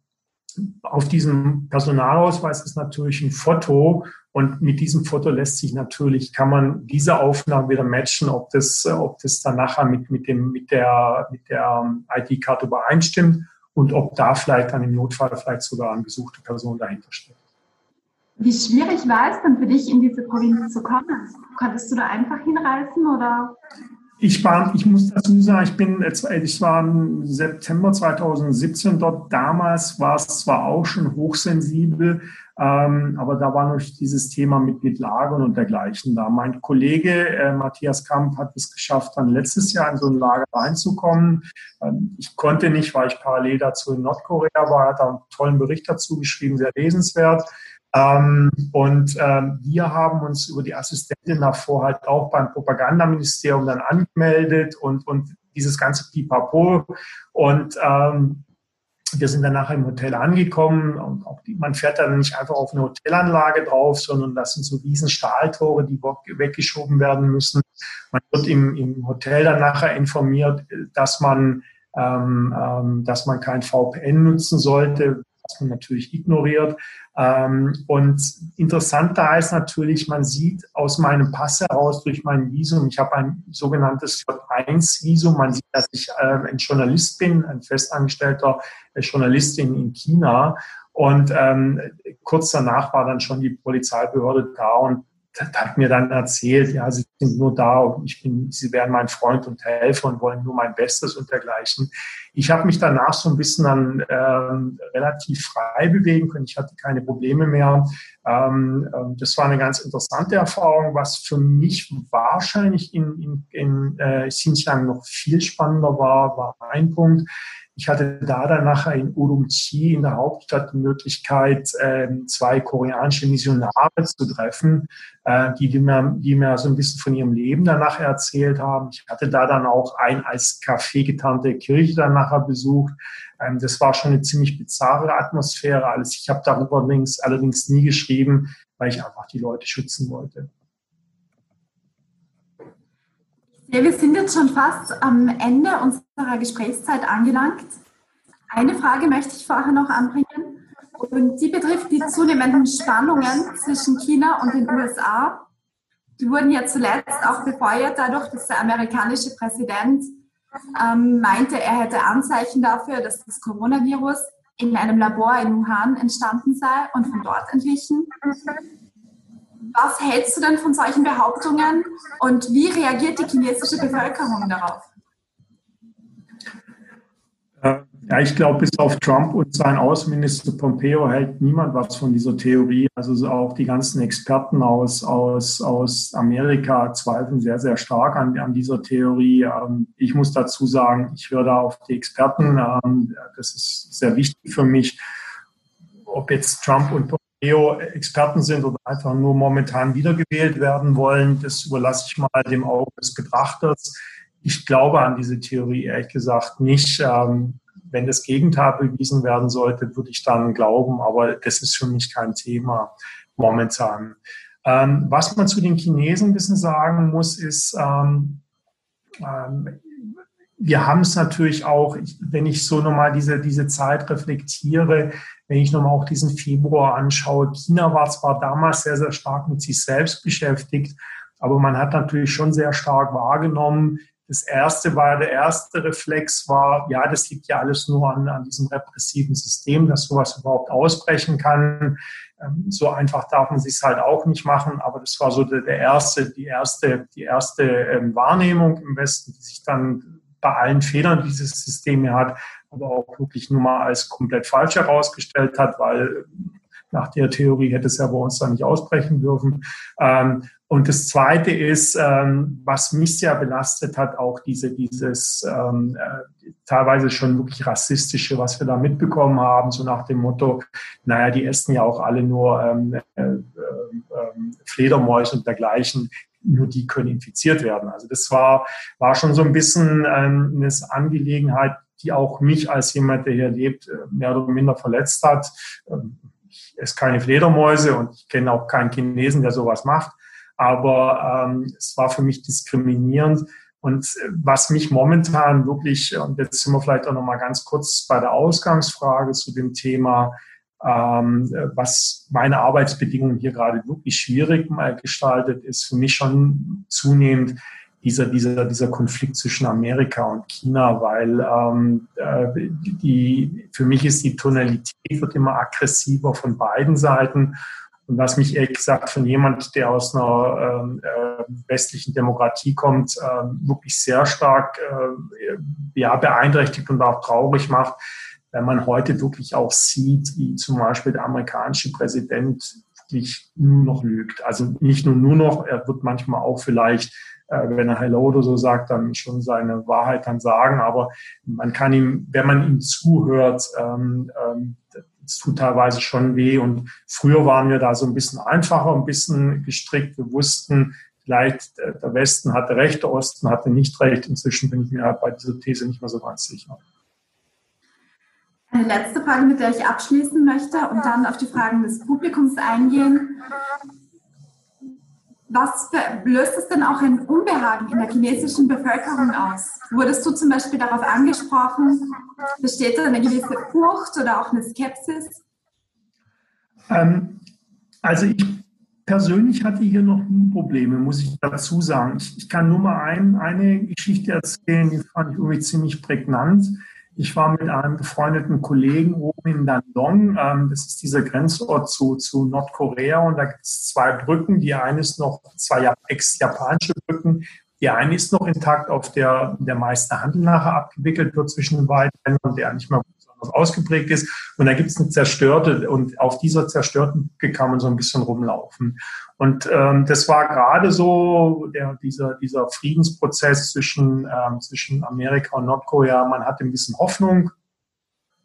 auf diesem Personalausweis ist natürlich ein Foto und mit diesem Foto lässt sich natürlich, kann man diese Aufnahmen wieder matchen, ob das, ob das dann nachher mit, mit, dem, mit der, mit der ID-Karte übereinstimmt und ob da vielleicht dann im Notfall vielleicht sogar eine gesuchte Person dahinter steht. Wie schwierig war es dann für dich, in diese Provinz zu kommen? Konntest du da einfach hinreisen oder? Ich war, ich muss dazu sagen, ich bin, ich war im September 2017 dort. Damals war es zwar auch schon hochsensibel, ähm, aber da war noch dieses Thema mit, mit Lagern und dergleichen da. Mein Kollege äh, Matthias Kamp hat es geschafft, dann letztes Jahr in so ein Lager reinzukommen. Ähm, ich konnte nicht, weil ich parallel dazu in Nordkorea war, hat da einen tollen Bericht dazu geschrieben, sehr lesenswert. Ähm, und ähm, wir haben uns über die Assistentin davor halt auch beim Propagandaministerium dann angemeldet und, und dieses ganze Pipapo. Und ähm, wir sind dann nachher im Hotel angekommen und auch die, man fährt dann nicht einfach auf eine Hotelanlage drauf, sondern das sind so riesen Stahltore, die weggeschoben werden müssen. Man wird im, im Hotel dann nachher informiert, dass man, ähm, ähm, dass man kein VPN nutzen sollte, man natürlich ignoriert. Ähm, und interessant da ist natürlich, man sieht aus meinem Pass heraus durch mein Visum, ich habe ein sogenanntes J1-Visum, man sieht, dass ich äh, ein Journalist bin, ein festangestellter äh, Journalist in, in China. Und ähm, kurz danach war dann schon die Polizeibehörde da und hat mir dann erzählt, ja, sie sind nur da ich bin, sie wären mein Freund und Helfer und wollen nur mein Bestes und dergleichen. Ich habe mich danach so ein bisschen dann ähm, relativ frei bewegen können. Ich hatte keine Probleme mehr. Ähm, ähm, das war eine ganz interessante Erfahrung. Was für mich wahrscheinlich in, in, in äh, Xinjiang noch viel spannender war, war ein Punkt. Ich hatte da dann nachher in Urumqi in der Hauptstadt die Möglichkeit, ähm, zwei koreanische Missionare zu treffen, äh, die, die, mir, die mir so ein bisschen von ihrem Leben danach erzählt haben. Ich hatte da dann auch ein als Café getarnte Kirche dann nachher besucht. Ähm, das war schon eine ziemlich bizarre Atmosphäre alles. Ich habe darüber allerdings nie geschrieben, weil ich einfach die Leute schützen wollte. Ja, wir sind jetzt schon fast am Ende unserer Gesprächszeit angelangt. Eine Frage möchte ich vorher noch anbringen und die betrifft die zunehmenden Spannungen zwischen China und den USA. Die wurden ja zuletzt auch befeuert dadurch, dass der amerikanische Präsident ähm, meinte, er hätte Anzeichen dafür, dass das Coronavirus in einem Labor in Wuhan entstanden sei und von dort entwichen. Was hältst du denn von solchen Behauptungen und wie reagiert die chinesische Bevölkerung darauf? Äh, ja, ich glaube, bis auf Trump und sein Außenminister Pompeo hält niemand was von dieser Theorie. Also auch die ganzen Experten aus, aus, aus Amerika zweifeln sehr, sehr stark an, an dieser Theorie. Ähm, ich muss dazu sagen, ich höre da auf die Experten. Ähm, das ist sehr wichtig für mich. Ob jetzt Trump und Experten sind oder einfach nur momentan wiedergewählt werden wollen, das überlasse ich mal dem Auge des Betrachters. Ich glaube an diese Theorie ehrlich gesagt nicht. Ähm, wenn das Gegenteil bewiesen werden sollte, würde ich dann glauben, aber das ist für mich kein Thema momentan. Ähm, was man zu den Chinesen ein bisschen sagen muss, ist, ähm, wir haben es natürlich auch, wenn ich so nochmal diese, diese Zeit reflektiere, wenn ich nochmal auch diesen Februar anschaue, China war zwar damals sehr, sehr stark mit sich selbst beschäftigt, aber man hat natürlich schon sehr stark wahrgenommen, das erste war, der erste Reflex war, ja, das liegt ja alles nur an, an diesem repressiven System, dass sowas überhaupt ausbrechen kann. Ähm, so einfach darf man sich halt auch nicht machen, aber das war so der, der erste, die erste, die erste ähm, Wahrnehmung im Westen, die sich dann bei allen Fehlern, die dieses System hier hat, aber auch wirklich nur mal als komplett falsch herausgestellt hat, weil nach der Theorie hätte es ja bei uns dann nicht ausbrechen dürfen. Ähm, und das Zweite ist, ähm, was mich sehr belastet hat, auch diese, dieses ähm, äh, teilweise schon wirklich rassistische, was wir da mitbekommen haben, so nach dem Motto, naja, die essen ja auch alle nur ähm, äh, äh, Fledermäuse und dergleichen nur die können infiziert werden. Also das war, war schon so ein bisschen ähm, eine Angelegenheit, die auch mich als jemand, der hier lebt, äh, mehr oder minder verletzt hat. Ähm, ich esse keine Fledermäuse und ich kenne auch keinen Chinesen, der sowas macht. Aber ähm, es war für mich diskriminierend. Und äh, was mich momentan wirklich, und jetzt sind wir vielleicht auch noch mal ganz kurz bei der Ausgangsfrage zu dem Thema, ähm, was meine Arbeitsbedingungen hier gerade wirklich schwierig gestaltet, ist für mich schon zunehmend dieser, dieser, dieser Konflikt zwischen Amerika und China, weil ähm, äh, die, für mich ist die Tonalität wird immer aggressiver von beiden Seiten. Und was mich ehrlich gesagt von jemand, der aus einer ähm, äh, westlichen Demokratie kommt, äh, wirklich sehr stark äh, ja, beeinträchtigt und auch traurig macht, wenn man heute wirklich auch sieht, wie zum Beispiel der amerikanische Präsident wirklich nur noch lügt. Also nicht nur nur noch, er wird manchmal auch vielleicht, äh, wenn er Hello oder so sagt, dann schon seine Wahrheit dann sagen, aber man kann ihm, wenn man ihm zuhört, ähm, ähm, es tut teilweise schon weh. Und früher waren wir da so ein bisschen einfacher, ein bisschen gestrickt. Wir wussten, vielleicht äh, der Westen hatte recht, der Osten hatte nicht recht. Inzwischen bin ich mir bei dieser These nicht mehr so ganz sicher. Eine letzte Frage, mit der ich abschließen möchte und dann auf die Fragen des Publikums eingehen. Was löst es denn auch ein Unbehagen in der chinesischen Bevölkerung aus? Wurdest du zum Beispiel darauf angesprochen? Besteht da eine gewisse Furcht oder auch eine Skepsis? Ähm, also ich persönlich hatte hier noch nie Probleme, muss ich dazu sagen. Ich, ich kann nur mal ein, eine Geschichte erzählen, die fand ich irgendwie ziemlich prägnant. Ich war mit einem befreundeten Kollegen oben in Dandong. Ähm, das ist dieser Grenzort zu, zu Nordkorea. Und da gibt es zwei Brücken. Die eine ist noch, zwei ex-japanische Brücken. Die eine ist noch intakt, auf der der meiste Handel nachher abgewickelt wird zwischen den beiden Ländern, der nicht mehr ausgeprägt ist. Und da gibt es eine zerstörte und auf dieser zerstörten Brücke kann man so ein bisschen rumlaufen. Und ähm, das war gerade so der, dieser, dieser Friedensprozess zwischen, ähm, zwischen Amerika und Nordkorea. Man hatte ein bisschen Hoffnung,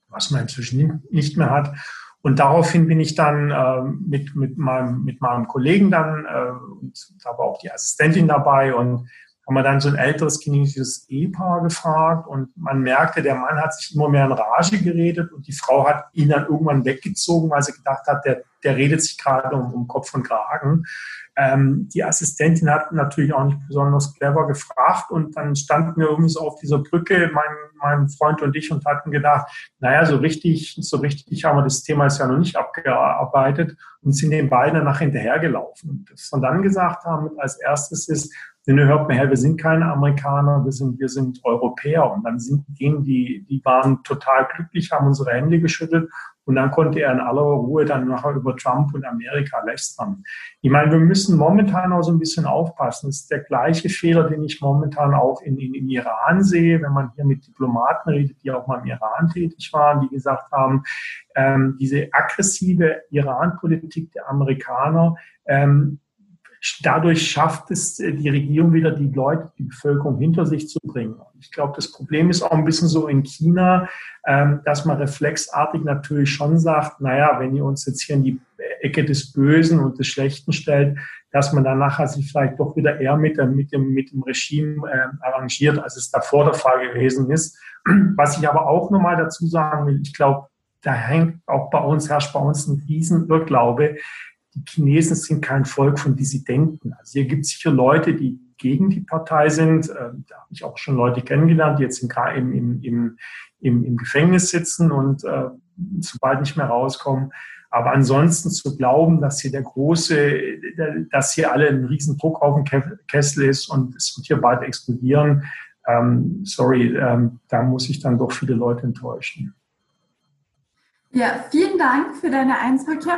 was man inzwischen nicht mehr hat. Und daraufhin bin ich dann äh, mit, mit, meinem, mit meinem Kollegen dann, äh, und da war auch die Assistentin dabei und haben wir dann so ein älteres chinesisches Ehepaar gefragt und man merkte, der Mann hat sich immer mehr in Rage geredet und die Frau hat ihn dann irgendwann weggezogen, weil sie gedacht hat, der, der redet sich gerade um, um Kopf und Kragen. Ähm, die Assistentin hat natürlich auch nicht besonders clever gefragt und dann standen wir irgendwie so auf dieser Brücke, mein, mein Freund und ich, und hatten gedacht, naja, so richtig, so richtig haben wir das Thema jetzt ja noch nicht abgearbeitet und sind den beiden danach hinterhergelaufen. Und was wir dann gesagt haben als erstes ist, denn hört man, her, wir sind keine Amerikaner, wir sind, wir sind Europäer. Und dann sind denen, die, die waren total glücklich, haben unsere Hände geschüttelt. Und dann konnte er in aller Ruhe dann nachher über Trump und Amerika lästern. Ich meine, wir müssen momentan auch so ein bisschen aufpassen. Das ist der gleiche Fehler, den ich momentan auch in, in, im Iran sehe, wenn man hier mit Diplomaten redet, die auch mal im Iran tätig waren, die gesagt haben, ähm, diese aggressive Iran-Politik der Amerikaner, ähm, dadurch schafft es äh, die Regierung wieder, die Leute, die Bevölkerung hinter sich zu bringen. Ich glaube, das Problem ist auch ein bisschen so in China, ähm, dass man reflexartig natürlich schon sagt, naja, wenn ihr uns jetzt hier in die Ecke des Bösen und des Schlechten stellt, dass man dann nachher sich vielleicht doch wieder eher mit, mit, dem, mit dem Regime äh, arrangiert, als es davor der Fall gewesen ist. Was ich aber auch nochmal dazu sagen will, ich glaube, da hängt auch bei uns, herrscht bei uns ein Riesenirrglaube, die Chinesen sind kein Volk von Dissidenten. Also hier gibt es sicher Leute, die gegen die Partei sind. Ähm, da habe ich auch schon Leute kennengelernt, die jetzt im, im, im, im, im Gefängnis sitzen und äh, sobald nicht mehr rauskommen. Aber ansonsten zu glauben, dass hier der große, dass hier alle ein riesen Druck auf dem Kessel ist und es wird hier bald explodieren, ähm, sorry, ähm, da muss ich dann doch viele Leute enttäuschen. Ja, vielen Dank für deine Eindrücke.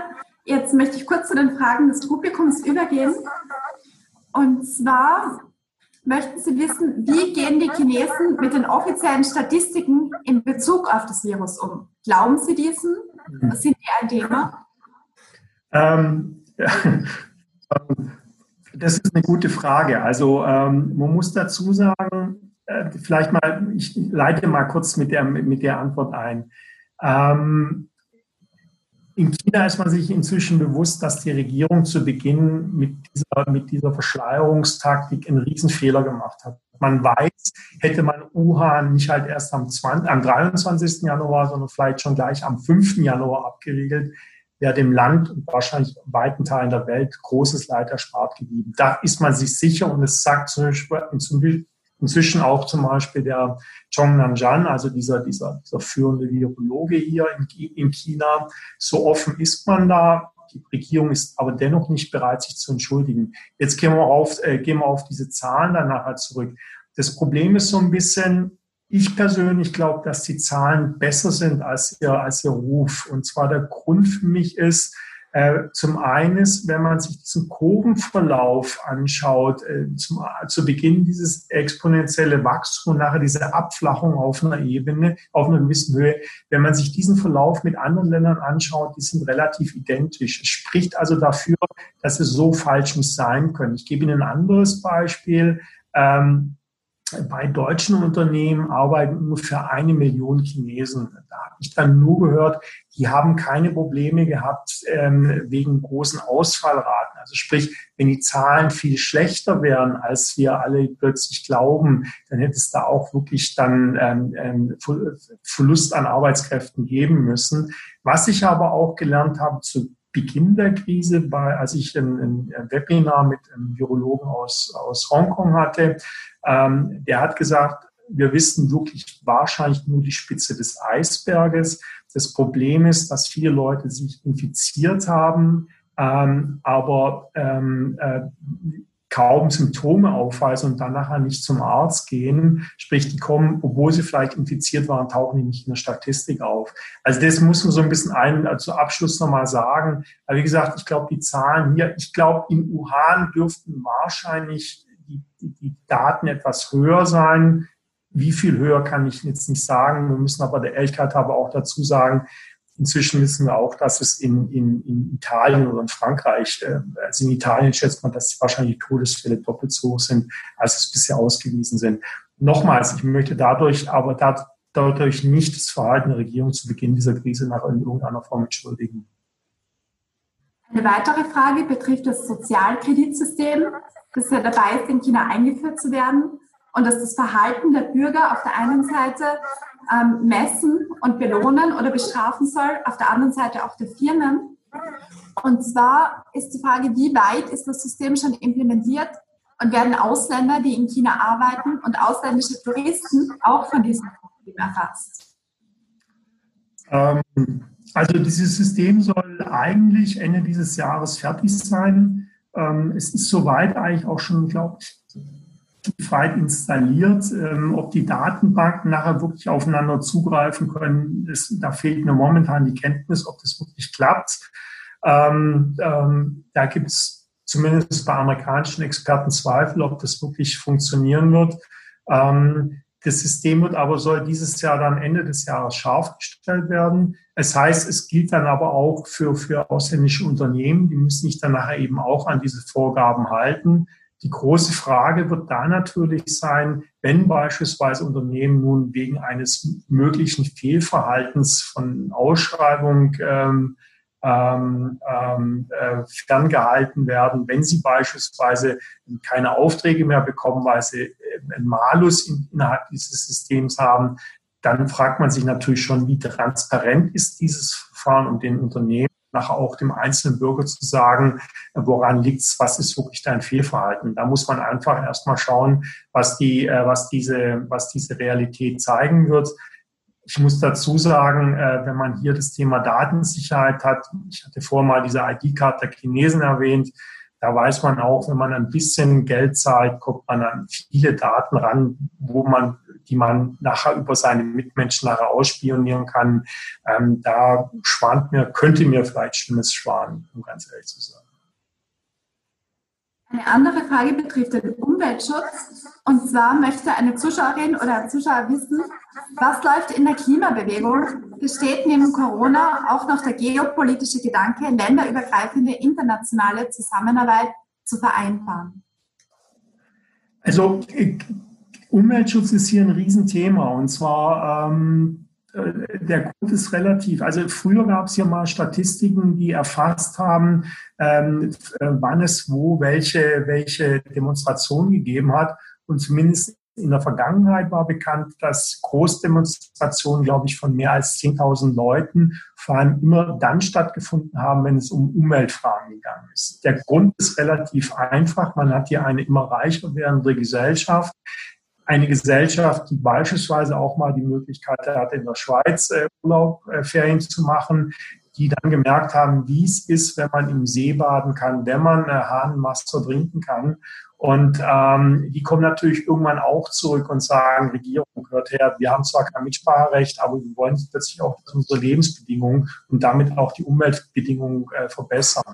Jetzt möchte ich kurz zu den Fragen des Publikums übergehen. Und zwar möchten Sie wissen, wie gehen die Chinesen mit den offiziellen Statistiken in Bezug auf das Virus um? Glauben Sie diesen? Sind die ein Thema? Ähm, [LAUGHS] das ist eine gute Frage. Also ähm, man muss dazu sagen, äh, vielleicht mal, ich leite mal kurz mit der, mit der Antwort ein. Ähm, in China ist man sich inzwischen bewusst, dass die Regierung zu Beginn mit dieser, mit dieser Verschleierungstaktik einen Riesenfehler gemacht hat. Man weiß, hätte man Wuhan nicht halt erst am, 20, am 23. Januar, sondern vielleicht schon gleich am 5. Januar abgeriegelt, wäre dem Land und wahrscheinlich weiten Teilen der Welt großes Leid erspart geblieben. Da ist man sich sicher und es sagt zum Beispiel, inzwischen auch zum Beispiel der Zhong Nanjan, also dieser, dieser, dieser führende Virologe hier in, in China. So offen ist man da. Die Regierung ist aber dennoch nicht bereit, sich zu entschuldigen. Jetzt gehen wir auf, äh, gehen wir auf diese Zahlen dann nachher zurück. Das Problem ist so ein bisschen, ich persönlich glaube, dass die Zahlen besser sind als ihr, als ihr Ruf. Und zwar der Grund für mich ist, zum einen wenn man sich diesen Kurvenverlauf anschaut, äh, zum, zu Beginn dieses exponentielle Wachstum und nachher diese Abflachung auf einer Ebene, auf einer gewissen Höhe, wenn man sich diesen Verlauf mit anderen Ländern anschaut, die sind relativ identisch. Es spricht also dafür, dass es so falsch nicht sein können. Ich gebe Ihnen ein anderes Beispiel. Ähm, bei deutschen Unternehmen arbeiten ungefähr eine Million Chinesen. Da habe ich dann nur gehört, die haben keine Probleme gehabt ähm, wegen großen Ausfallraten. Also sprich, wenn die Zahlen viel schlechter wären, als wir alle plötzlich glauben, dann hätte es da auch wirklich dann ähm, ähm, Verlust an Arbeitskräften geben müssen. Was ich aber auch gelernt habe zu Beginn der Krise, bei, als ich ein, ein Webinar mit einem Virologen aus, aus Hongkong hatte, ähm, der hat gesagt, wir wissen wirklich wahrscheinlich nur die Spitze des Eisberges. Das Problem ist, dass viele Leute sich infiziert haben, ähm, aber ähm, äh, kaum Symptome aufweisen und dann nachher nicht zum Arzt gehen. Sprich, die kommen, obwohl sie vielleicht infiziert waren, tauchen die nicht in der Statistik auf. Also das muss man so ein bisschen ein, also Abschluss nochmal sagen. Aber wie gesagt, ich glaube, die Zahlen hier, ich glaube, in Wuhan dürften wahrscheinlich die, die, die Daten etwas höher sein. Wie viel höher kann ich jetzt nicht sagen. Wir müssen aber der Ehrlichkeit aber auch dazu sagen, Inzwischen wissen wir auch, dass es in, in, in Italien oder in Frankreich, äh, also in Italien schätzt man, dass wahrscheinlich die Todesfälle doppelt so hoch sind, als es bisher ausgewiesen sind. Nochmals, ich möchte dadurch aber dadurch nicht das Verhalten der Regierung zu Beginn dieser Krise nach irgendeiner Form entschuldigen. Eine weitere Frage betrifft das Sozialkreditsystem, das ja dabei ist, in China eingeführt zu werden und dass das Verhalten der Bürger auf der einen Seite ähm, messen und belohnen oder bestrafen soll, auf der anderen Seite auch der Firmen. Und zwar ist die Frage, wie weit ist das System schon implementiert und werden Ausländer, die in China arbeiten und ausländische Touristen auch von diesem Problem erfasst? Ähm, also dieses System soll eigentlich Ende dieses Jahres fertig sein. Ähm, es ist soweit eigentlich auch schon, glaube ich, weit installiert. Ähm, ob die Datenbanken nachher wirklich aufeinander zugreifen können, ist, da fehlt mir momentan die Kenntnis, ob das wirklich klappt. Ähm, ähm, da gibt es zumindest bei amerikanischen Experten Zweifel, ob das wirklich funktionieren wird. Ähm, das System wird aber soll dieses Jahr dann Ende des Jahres scharf gestellt werden. Es heißt, es gilt dann aber auch für, für ausländische Unternehmen. Die müssen sich dann nachher eben auch an diese Vorgaben halten. Die große Frage wird da natürlich sein, wenn beispielsweise Unternehmen nun wegen eines möglichen Fehlverhaltens von Ausschreibung ähm, ähm, ähm äh, ferngehalten werden, wenn sie beispielsweise keine Aufträge mehr bekommen, weil sie äh, einen Malus in, innerhalb dieses Systems haben, dann fragt man sich natürlich schon, wie transparent ist dieses Verfahren und den Unternehmen nachher auch dem einzelnen Bürger zu sagen, woran liegt's, was ist wirklich dein Fehlverhalten. Da muss man einfach erstmal schauen, was die, äh, was diese, was diese Realität zeigen wird. Ich muss dazu sagen, äh, wenn man hier das Thema Datensicherheit hat, ich hatte vorher mal diese ID-Card der Chinesen erwähnt, da weiß man auch, wenn man ein bisschen Geld zahlt, kommt man an viele Daten ran, wo man die man nachher über seine Mitmenschen nachher ausspionieren kann, ähm, da schwant mir, könnte mir vielleicht Schlimmes sparen, um ganz ehrlich zu sein. Eine andere Frage betrifft den Umweltschutz. Und zwar möchte eine Zuschauerin oder ein Zuschauer wissen, was läuft in der Klimabewegung? Besteht neben Corona auch noch der geopolitische Gedanke, länderübergreifende internationale Zusammenarbeit zu vereinbaren? Also Umweltschutz ist hier ein Riesenthema und zwar ähm, äh, der Grund ist relativ, also früher gab es ja mal Statistiken, die erfasst haben, ähm, äh, wann es wo welche, welche Demonstration gegeben hat und zumindest in der Vergangenheit war bekannt, dass Großdemonstrationen, glaube ich, von mehr als 10.000 Leuten vor allem immer dann stattgefunden haben, wenn es um Umweltfragen gegangen ist. Der Grund ist relativ einfach. Man hat hier eine immer reicher werdende Gesellschaft eine Gesellschaft, die beispielsweise auch mal die Möglichkeit hat, in der Schweiz äh, Urlaub, äh, Ferien zu machen, die dann gemerkt haben, wie es ist, wenn man im See baden kann, wenn man äh, Hahnenwasser trinken kann und ähm, die kommen natürlich irgendwann auch zurück und sagen, Regierung gehört her, wir haben zwar kein Mitspracherecht, aber wir wollen plötzlich auch, unsere Lebensbedingungen und damit auch die Umweltbedingungen äh, verbessern.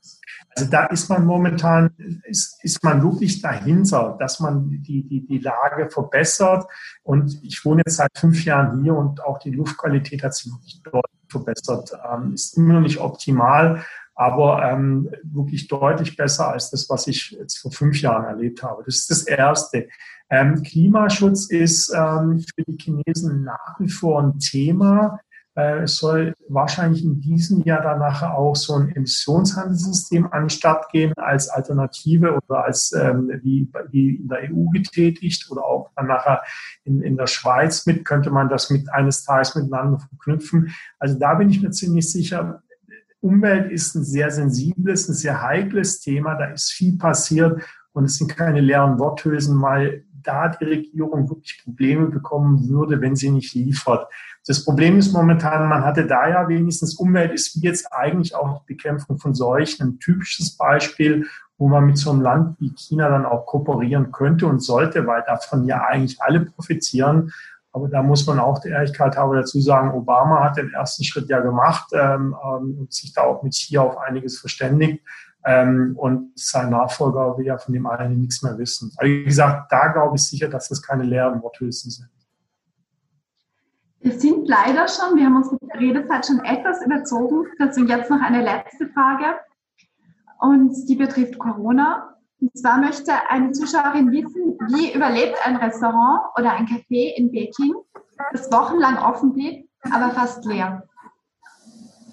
Also da ist man momentan, ist, ist man wirklich dahinter, dass man die, die, die Lage verbessert. Und ich wohne jetzt seit fünf Jahren hier und auch die Luftqualität hat sich wirklich deutlich verbessert. Ähm, ist immer noch nicht optimal, aber ähm, wirklich deutlich besser als das, was ich jetzt vor fünf Jahren erlebt habe. Das ist das Erste. Ähm, Klimaschutz ist ähm, für die Chinesen nach wie vor ein Thema. Äh, es soll wahrscheinlich in diesem Jahr danach auch so ein Emissionshandelssystem anstatt gehen als Alternative oder als ähm, wie, wie in der EU getätigt oder auch dann nachher in, in der Schweiz mit, könnte man das mit eines Tages miteinander verknüpfen. Also da bin ich mir ziemlich sicher, Umwelt ist ein sehr sensibles, ein sehr heikles Thema. Da ist viel passiert und es sind keine leeren Worthülsen, weil da die Regierung wirklich Probleme bekommen würde, wenn sie nicht liefert. Das Problem ist momentan, man hatte da ja wenigstens Umwelt ist wie jetzt eigentlich auch die Bekämpfung von Seuchen ein typisches Beispiel, wo man mit so einem Land wie China dann auch kooperieren könnte und sollte, weil davon ja eigentlich alle profitieren. Aber da muss man auch der Ehrlichkeit halber dazu sagen, Obama hat den ersten Schritt ja gemacht ähm, ähm, und sich da auch mit China auf einiges verständigt. Ähm, und sein Nachfolger will ja von dem einen nichts mehr wissen. Aber wie gesagt, da glaube ich sicher, dass das keine leeren Worthülsen sind. Wir sind leider schon, wir haben unsere Redezeit schon etwas überzogen. Deswegen jetzt noch eine letzte Frage. Und die betrifft Corona. Und zwar möchte eine Zuschauerin wissen, wie überlebt ein Restaurant oder ein Café in Peking, das wochenlang offen blieb, aber fast leer?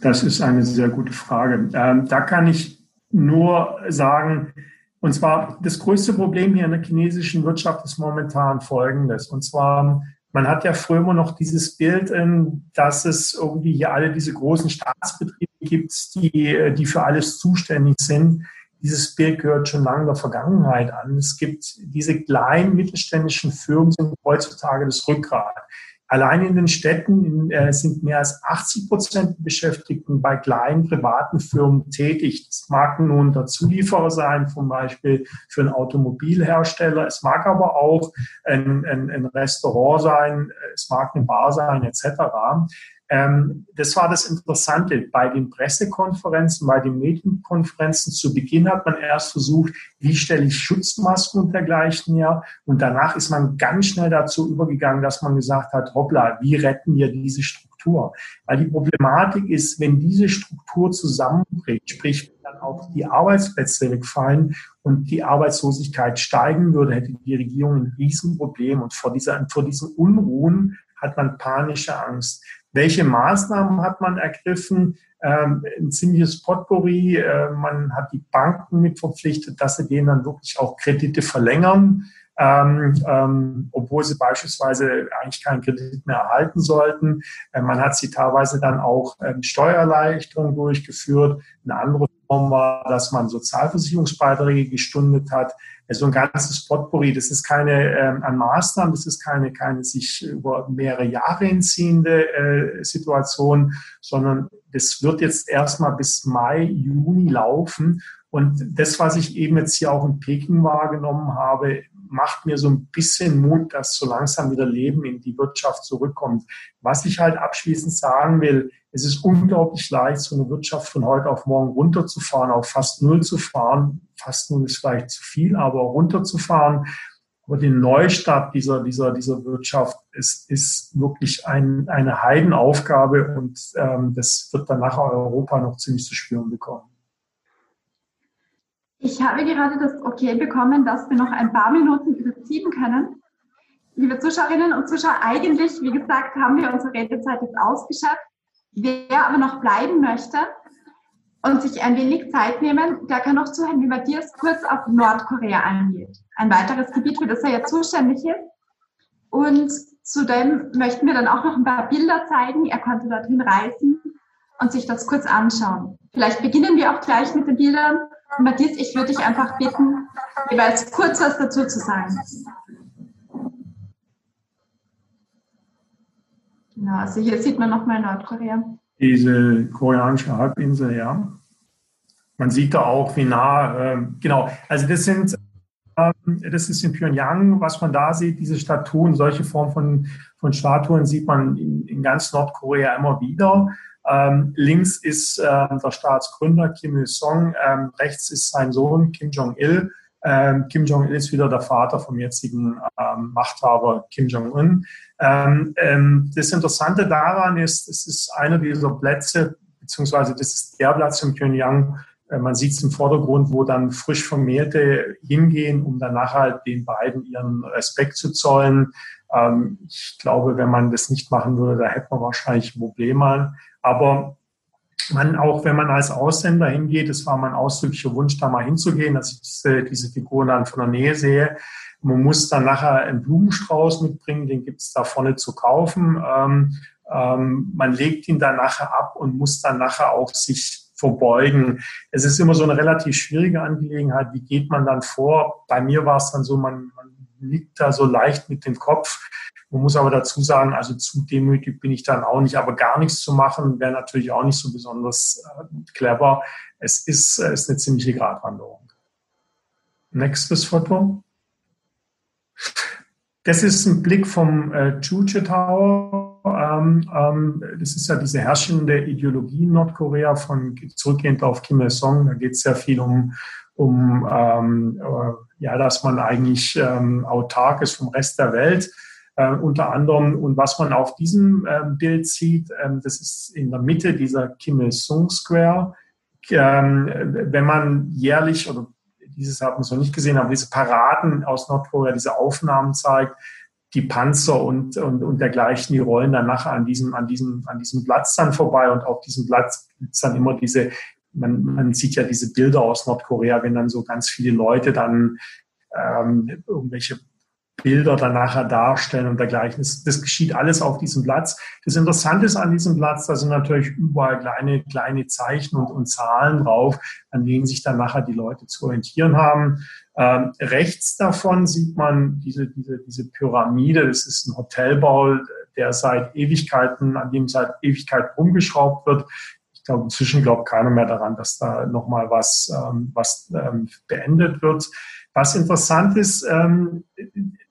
Das ist eine sehr gute Frage. Ähm, da kann ich nur sagen, und zwar das größte Problem hier in der chinesischen Wirtschaft ist momentan folgendes. Und zwar, man hat ja früher immer noch dieses Bild, dass es irgendwie hier alle diese großen Staatsbetriebe gibt, die, die für alles zuständig sind. Dieses Bild gehört schon lange der Vergangenheit an. Es gibt diese kleinen mittelständischen Firmen sind heutzutage das Rückgrat. Allein in den Städten äh, sind mehr als 80 Prozent der Beschäftigten bei kleinen privaten Firmen tätig. Das mag nun der Zulieferer sein, zum Beispiel für einen Automobilhersteller. Es mag aber auch ein, ein, ein Restaurant sein, es mag eine Bar sein, etc. Ähm, das war das Interessante. Bei den Pressekonferenzen, bei den Medienkonferenzen zu Beginn hat man erst versucht, wie stelle ich Schutzmasken und dergleichen her. Und danach ist man ganz schnell dazu übergegangen, dass man gesagt hat, hoppla, wie retten wir diese Struktur? Weil die Problematik ist, wenn diese Struktur zusammenbricht, sprich dann auch die Arbeitsplätze wegfallen und die Arbeitslosigkeit steigen würde, hätte die Regierung ein Riesenproblem. Und vor, dieser, vor diesen Unruhen hat man panische Angst. Welche Maßnahmen hat man ergriffen? Ähm, ein ziemliches Potpourri. Äh, man hat die Banken mit verpflichtet, dass sie denen dann wirklich auch Kredite verlängern, ähm, ähm, obwohl sie beispielsweise eigentlich keinen Kredit mehr erhalten sollten. Äh, man hat sie teilweise dann auch ähm, Steuererleichterungen durchgeführt. Eine andere war, dass man Sozialversicherungsbeiträge gestundet hat so ein ganzes Potpourri. Das ist keine ähm, an Maßnahmen, das ist keine, keine sich über mehrere Jahre hinziehende äh, Situation, sondern das wird jetzt erstmal bis Mai, Juni laufen. Und das, was ich eben jetzt hier auch in Peking wahrgenommen habe, macht mir so ein bisschen Mut, dass so langsam wieder Leben in die Wirtschaft zurückkommt. Was ich halt abschließend sagen will, es ist unglaublich leicht, so eine Wirtschaft von heute auf morgen runterzufahren, auf fast null zu fahren. Fast null ist vielleicht zu viel, aber runterzufahren. Aber die Neustart dieser, dieser, dieser Wirtschaft ist, ist wirklich ein, eine Heidenaufgabe und ähm, das wird dann nachher Europa noch ziemlich zu spüren bekommen. Ich habe gerade das Okay bekommen, dass wir noch ein paar Minuten überziehen können. Liebe Zuschauerinnen und Zuschauer, eigentlich, wie gesagt, haben wir unsere Redezeit jetzt ausgeschöpft. Wer aber noch bleiben möchte und sich ein wenig Zeit nehmen, der kann noch zuhören, wie Matthias kurz auf Nordkorea eingeht. Ein weiteres Gebiet, für das er jetzt zuständig ist. Und zudem möchten wir dann auch noch ein paar Bilder zeigen. Er konnte dorthin reisen und sich das kurz anschauen. Vielleicht beginnen wir auch gleich mit den Bildern. Matthias, ich würde dich einfach bitten, jeweils kurz was dazu zu sagen. Genau, also hier sieht man nochmal Nordkorea. Diese koreanische Halbinsel, ja. Man sieht da auch, wie nah, äh, genau, also das sind, äh, das ist in Pyongyang, was man da sieht, diese Statuen, solche Formen von, von Statuen sieht man in, in ganz Nordkorea immer wieder. Ähm, links ist äh, der Staatsgründer Kim Il-sung, ähm, rechts ist sein Sohn Kim Jong-il. Ähm, Kim Jong-il ist wieder der Vater vom jetzigen ähm, Machthaber Kim Jong-un. Ähm, ähm, das Interessante daran ist, es ist einer dieser Plätze, beziehungsweise das ist der Platz in Pyongyang, äh, man sieht es im Vordergrund, wo dann frisch Vermählte hingehen, um dann nachher halt den beiden ihren Respekt zu zollen. Ich glaube, wenn man das nicht machen würde, da hätte man wahrscheinlich Probleme. Aber man auch, wenn man als Ausländer hingeht, es war mein ausdrücklicher Wunsch, da mal hinzugehen, dass ich diese, diese Figuren dann von der Nähe sehe. Man muss dann nachher einen Blumenstrauß mitbringen, den gibt es da vorne zu kaufen. Ähm, ähm, man legt ihn dann nachher ab und muss dann nachher auch sich verbeugen. Es ist immer so eine relativ schwierige Angelegenheit. Wie geht man dann vor? Bei mir war es dann so, man, man liegt da so leicht mit dem Kopf. Man muss aber dazu sagen, also zu demütig bin ich dann auch nicht, aber gar nichts zu machen wäre natürlich auch nicht so besonders äh, clever. Es ist, äh, ist eine ziemliche Gratwanderung. Nächstes Foto. Das ist ein Blick vom äh, Chuche Tower. Ähm, ähm, das ist ja diese herrschende Ideologie in Nordkorea von zurückgehend auf Kim Il-sung. Da geht es sehr viel um, um ähm, äh, ja, dass man eigentlich ähm, autark ist vom Rest der Welt. Äh, unter anderem, und was man auf diesem ähm, Bild sieht, ähm, das ist in der Mitte dieser Kim Il-sung Square. Ähm, wenn man jährlich oder dieses hat man so nicht gesehen, aber diese Paraden aus Nordkorea, diese Aufnahmen zeigt, die Panzer und, und, und dergleichen, die rollen dann nachher an diesem, an diesem, an diesem Platz dann vorbei und auf diesem Platz gibt es dann immer diese, man, man sieht ja diese Bilder aus Nordkorea, wenn dann so ganz viele Leute dann ähm, irgendwelche Bilder dann nachher darstellen und dergleichen. Das, das geschieht alles auf diesem Platz. Das Interessante ist an diesem Platz, da sind natürlich überall kleine, kleine Zeichen und, und Zahlen drauf, an denen sich dann nachher die Leute zu orientieren haben. Ähm, rechts davon sieht man diese, diese, diese Pyramide. Das ist ein Hotelbau, der seit Ewigkeiten, an dem seit Ewigkeit rumgeschraubt wird. Ich glaube, inzwischen glaubt keiner mehr daran, dass da nochmal was, ähm, was ähm, beendet wird. Was interessant ist, ähm,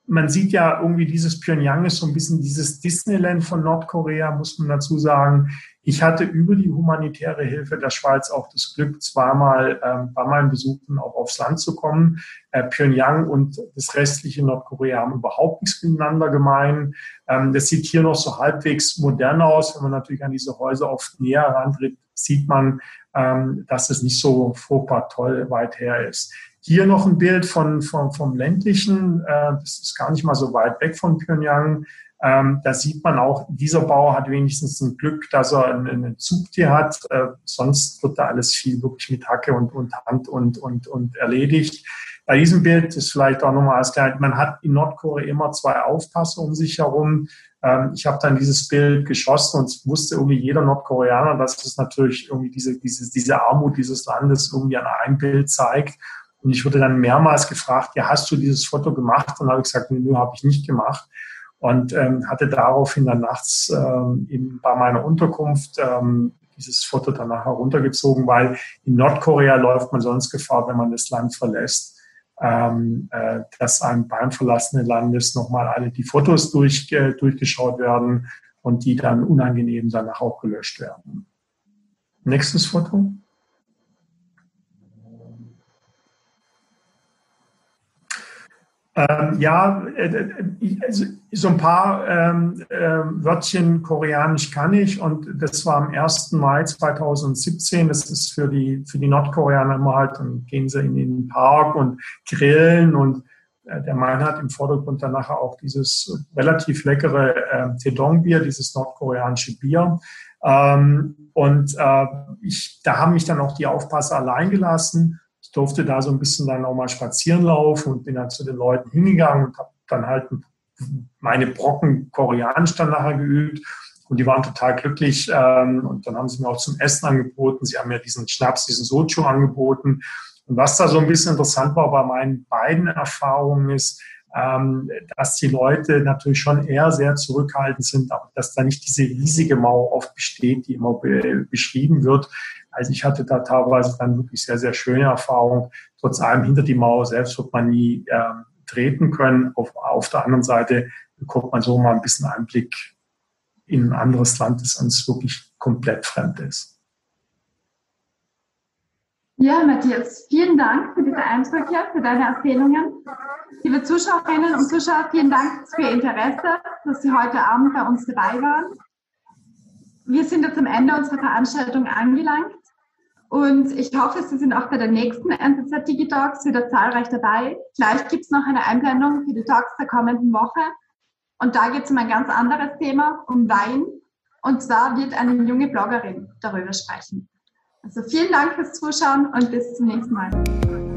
man sieht ja irgendwie dieses Pyongyang ist so ein bisschen dieses Disneyland von Nordkorea, muss man dazu sagen. Ich hatte über die humanitäre Hilfe der Schweiz auch das Glück, zweimal ähm, bei meinen Besuchen auch aufs Land zu kommen. Äh, Pyongyang und das restliche Nordkorea haben überhaupt nichts miteinander gemein. Ähm, das sieht hier noch so halbwegs modern aus. Wenn man natürlich an diese Häuser oft näher herantritt, sieht man, ähm, dass es nicht so furchtbar toll weit her ist. Hier noch ein Bild von, von, vom ländlichen, äh, das ist gar nicht mal so weit weg von Pyongyang. Ähm, da sieht man auch, dieser Bau hat wenigstens ein Glück, dass er einen, einen Zugtier hat. Äh, sonst wird da alles viel wirklich mit Hacke und, und Hand und, und, und erledigt. Bei diesem Bild ist vielleicht auch nochmal als Klarheit, man hat in Nordkorea immer zwei Aufpasser um sich herum. Ähm, ich habe dann dieses Bild geschossen und wusste irgendwie jeder Nordkoreaner, dass es natürlich irgendwie diese, diese, diese Armut dieses Landes irgendwie an einem Bild zeigt. Und ich wurde dann mehrmals gefragt, ja, hast du dieses Foto gemacht? Und habe ich gesagt, nö, habe ich nicht gemacht. Und ähm, hatte daraufhin dann nachts ähm, in, bei meiner Unterkunft ähm, dieses Foto danach heruntergezogen, weil in Nordkorea läuft man sonst Gefahr, wenn man das Land verlässt, ähm, äh, dass einem beim Verlassen des Landes nochmal alle die Fotos durch, äh, durchgeschaut werden und die dann unangenehm danach auch gelöscht werden. Nächstes Foto. Ähm, ja, äh, äh, also so ein paar ähm, äh, Wörtchen Koreanisch kann ich und das war am 1. Mai 2017. Das ist für die, für die Nordkoreaner immer halt, dann gehen sie in den Park und grillen und äh, der Main hat im Vordergrund dann nachher auch dieses relativ leckere äh, Tedong-Bier, dieses nordkoreanische Bier. Ähm, und äh, ich, da haben mich dann auch die Aufpasser allein gelassen ich durfte da so ein bisschen dann auch mal spazieren laufen und bin dann zu den Leuten hingegangen und habe dann halt meine Brocken Koreanisch dann nachher geübt. Und die waren total glücklich. Ähm, und dann haben sie mir auch zum Essen angeboten. Sie haben mir diesen Schnaps, diesen Soju angeboten. Und was da so ein bisschen interessant war bei meinen beiden Erfahrungen ist, ähm, dass die Leute natürlich schon eher sehr zurückhaltend sind, aber dass da nicht diese riesige Mauer oft besteht, die immer beschrieben wird. Also ich hatte da teilweise dann wirklich sehr, sehr schöne Erfahrungen. Trotz allem hinter die Mauer selbst wird man nie äh, treten können. Auf, auf der anderen Seite bekommt man so mal ein bisschen Einblick in ein anderes Land, das uns wirklich komplett fremd ist. Ja, Matthias, vielen Dank für diese Eindrücke, für deine Erzählungen. Liebe Zuschauerinnen und Zuschauer, vielen Dank für Ihr Interesse, dass Sie heute Abend bei uns dabei waren. Wir sind jetzt am Ende unserer Veranstaltung angelangt. Und ich hoffe, Sie sind auch bei der nächsten NZZ Digitalks wieder zahlreich dabei. Gleich gibt es noch eine Einblendung für die Talks der kommenden Woche. Und da geht es um ein ganz anderes Thema, um Wein. Und zwar wird eine junge Bloggerin darüber sprechen. Also vielen Dank fürs Zuschauen und bis zum nächsten Mal.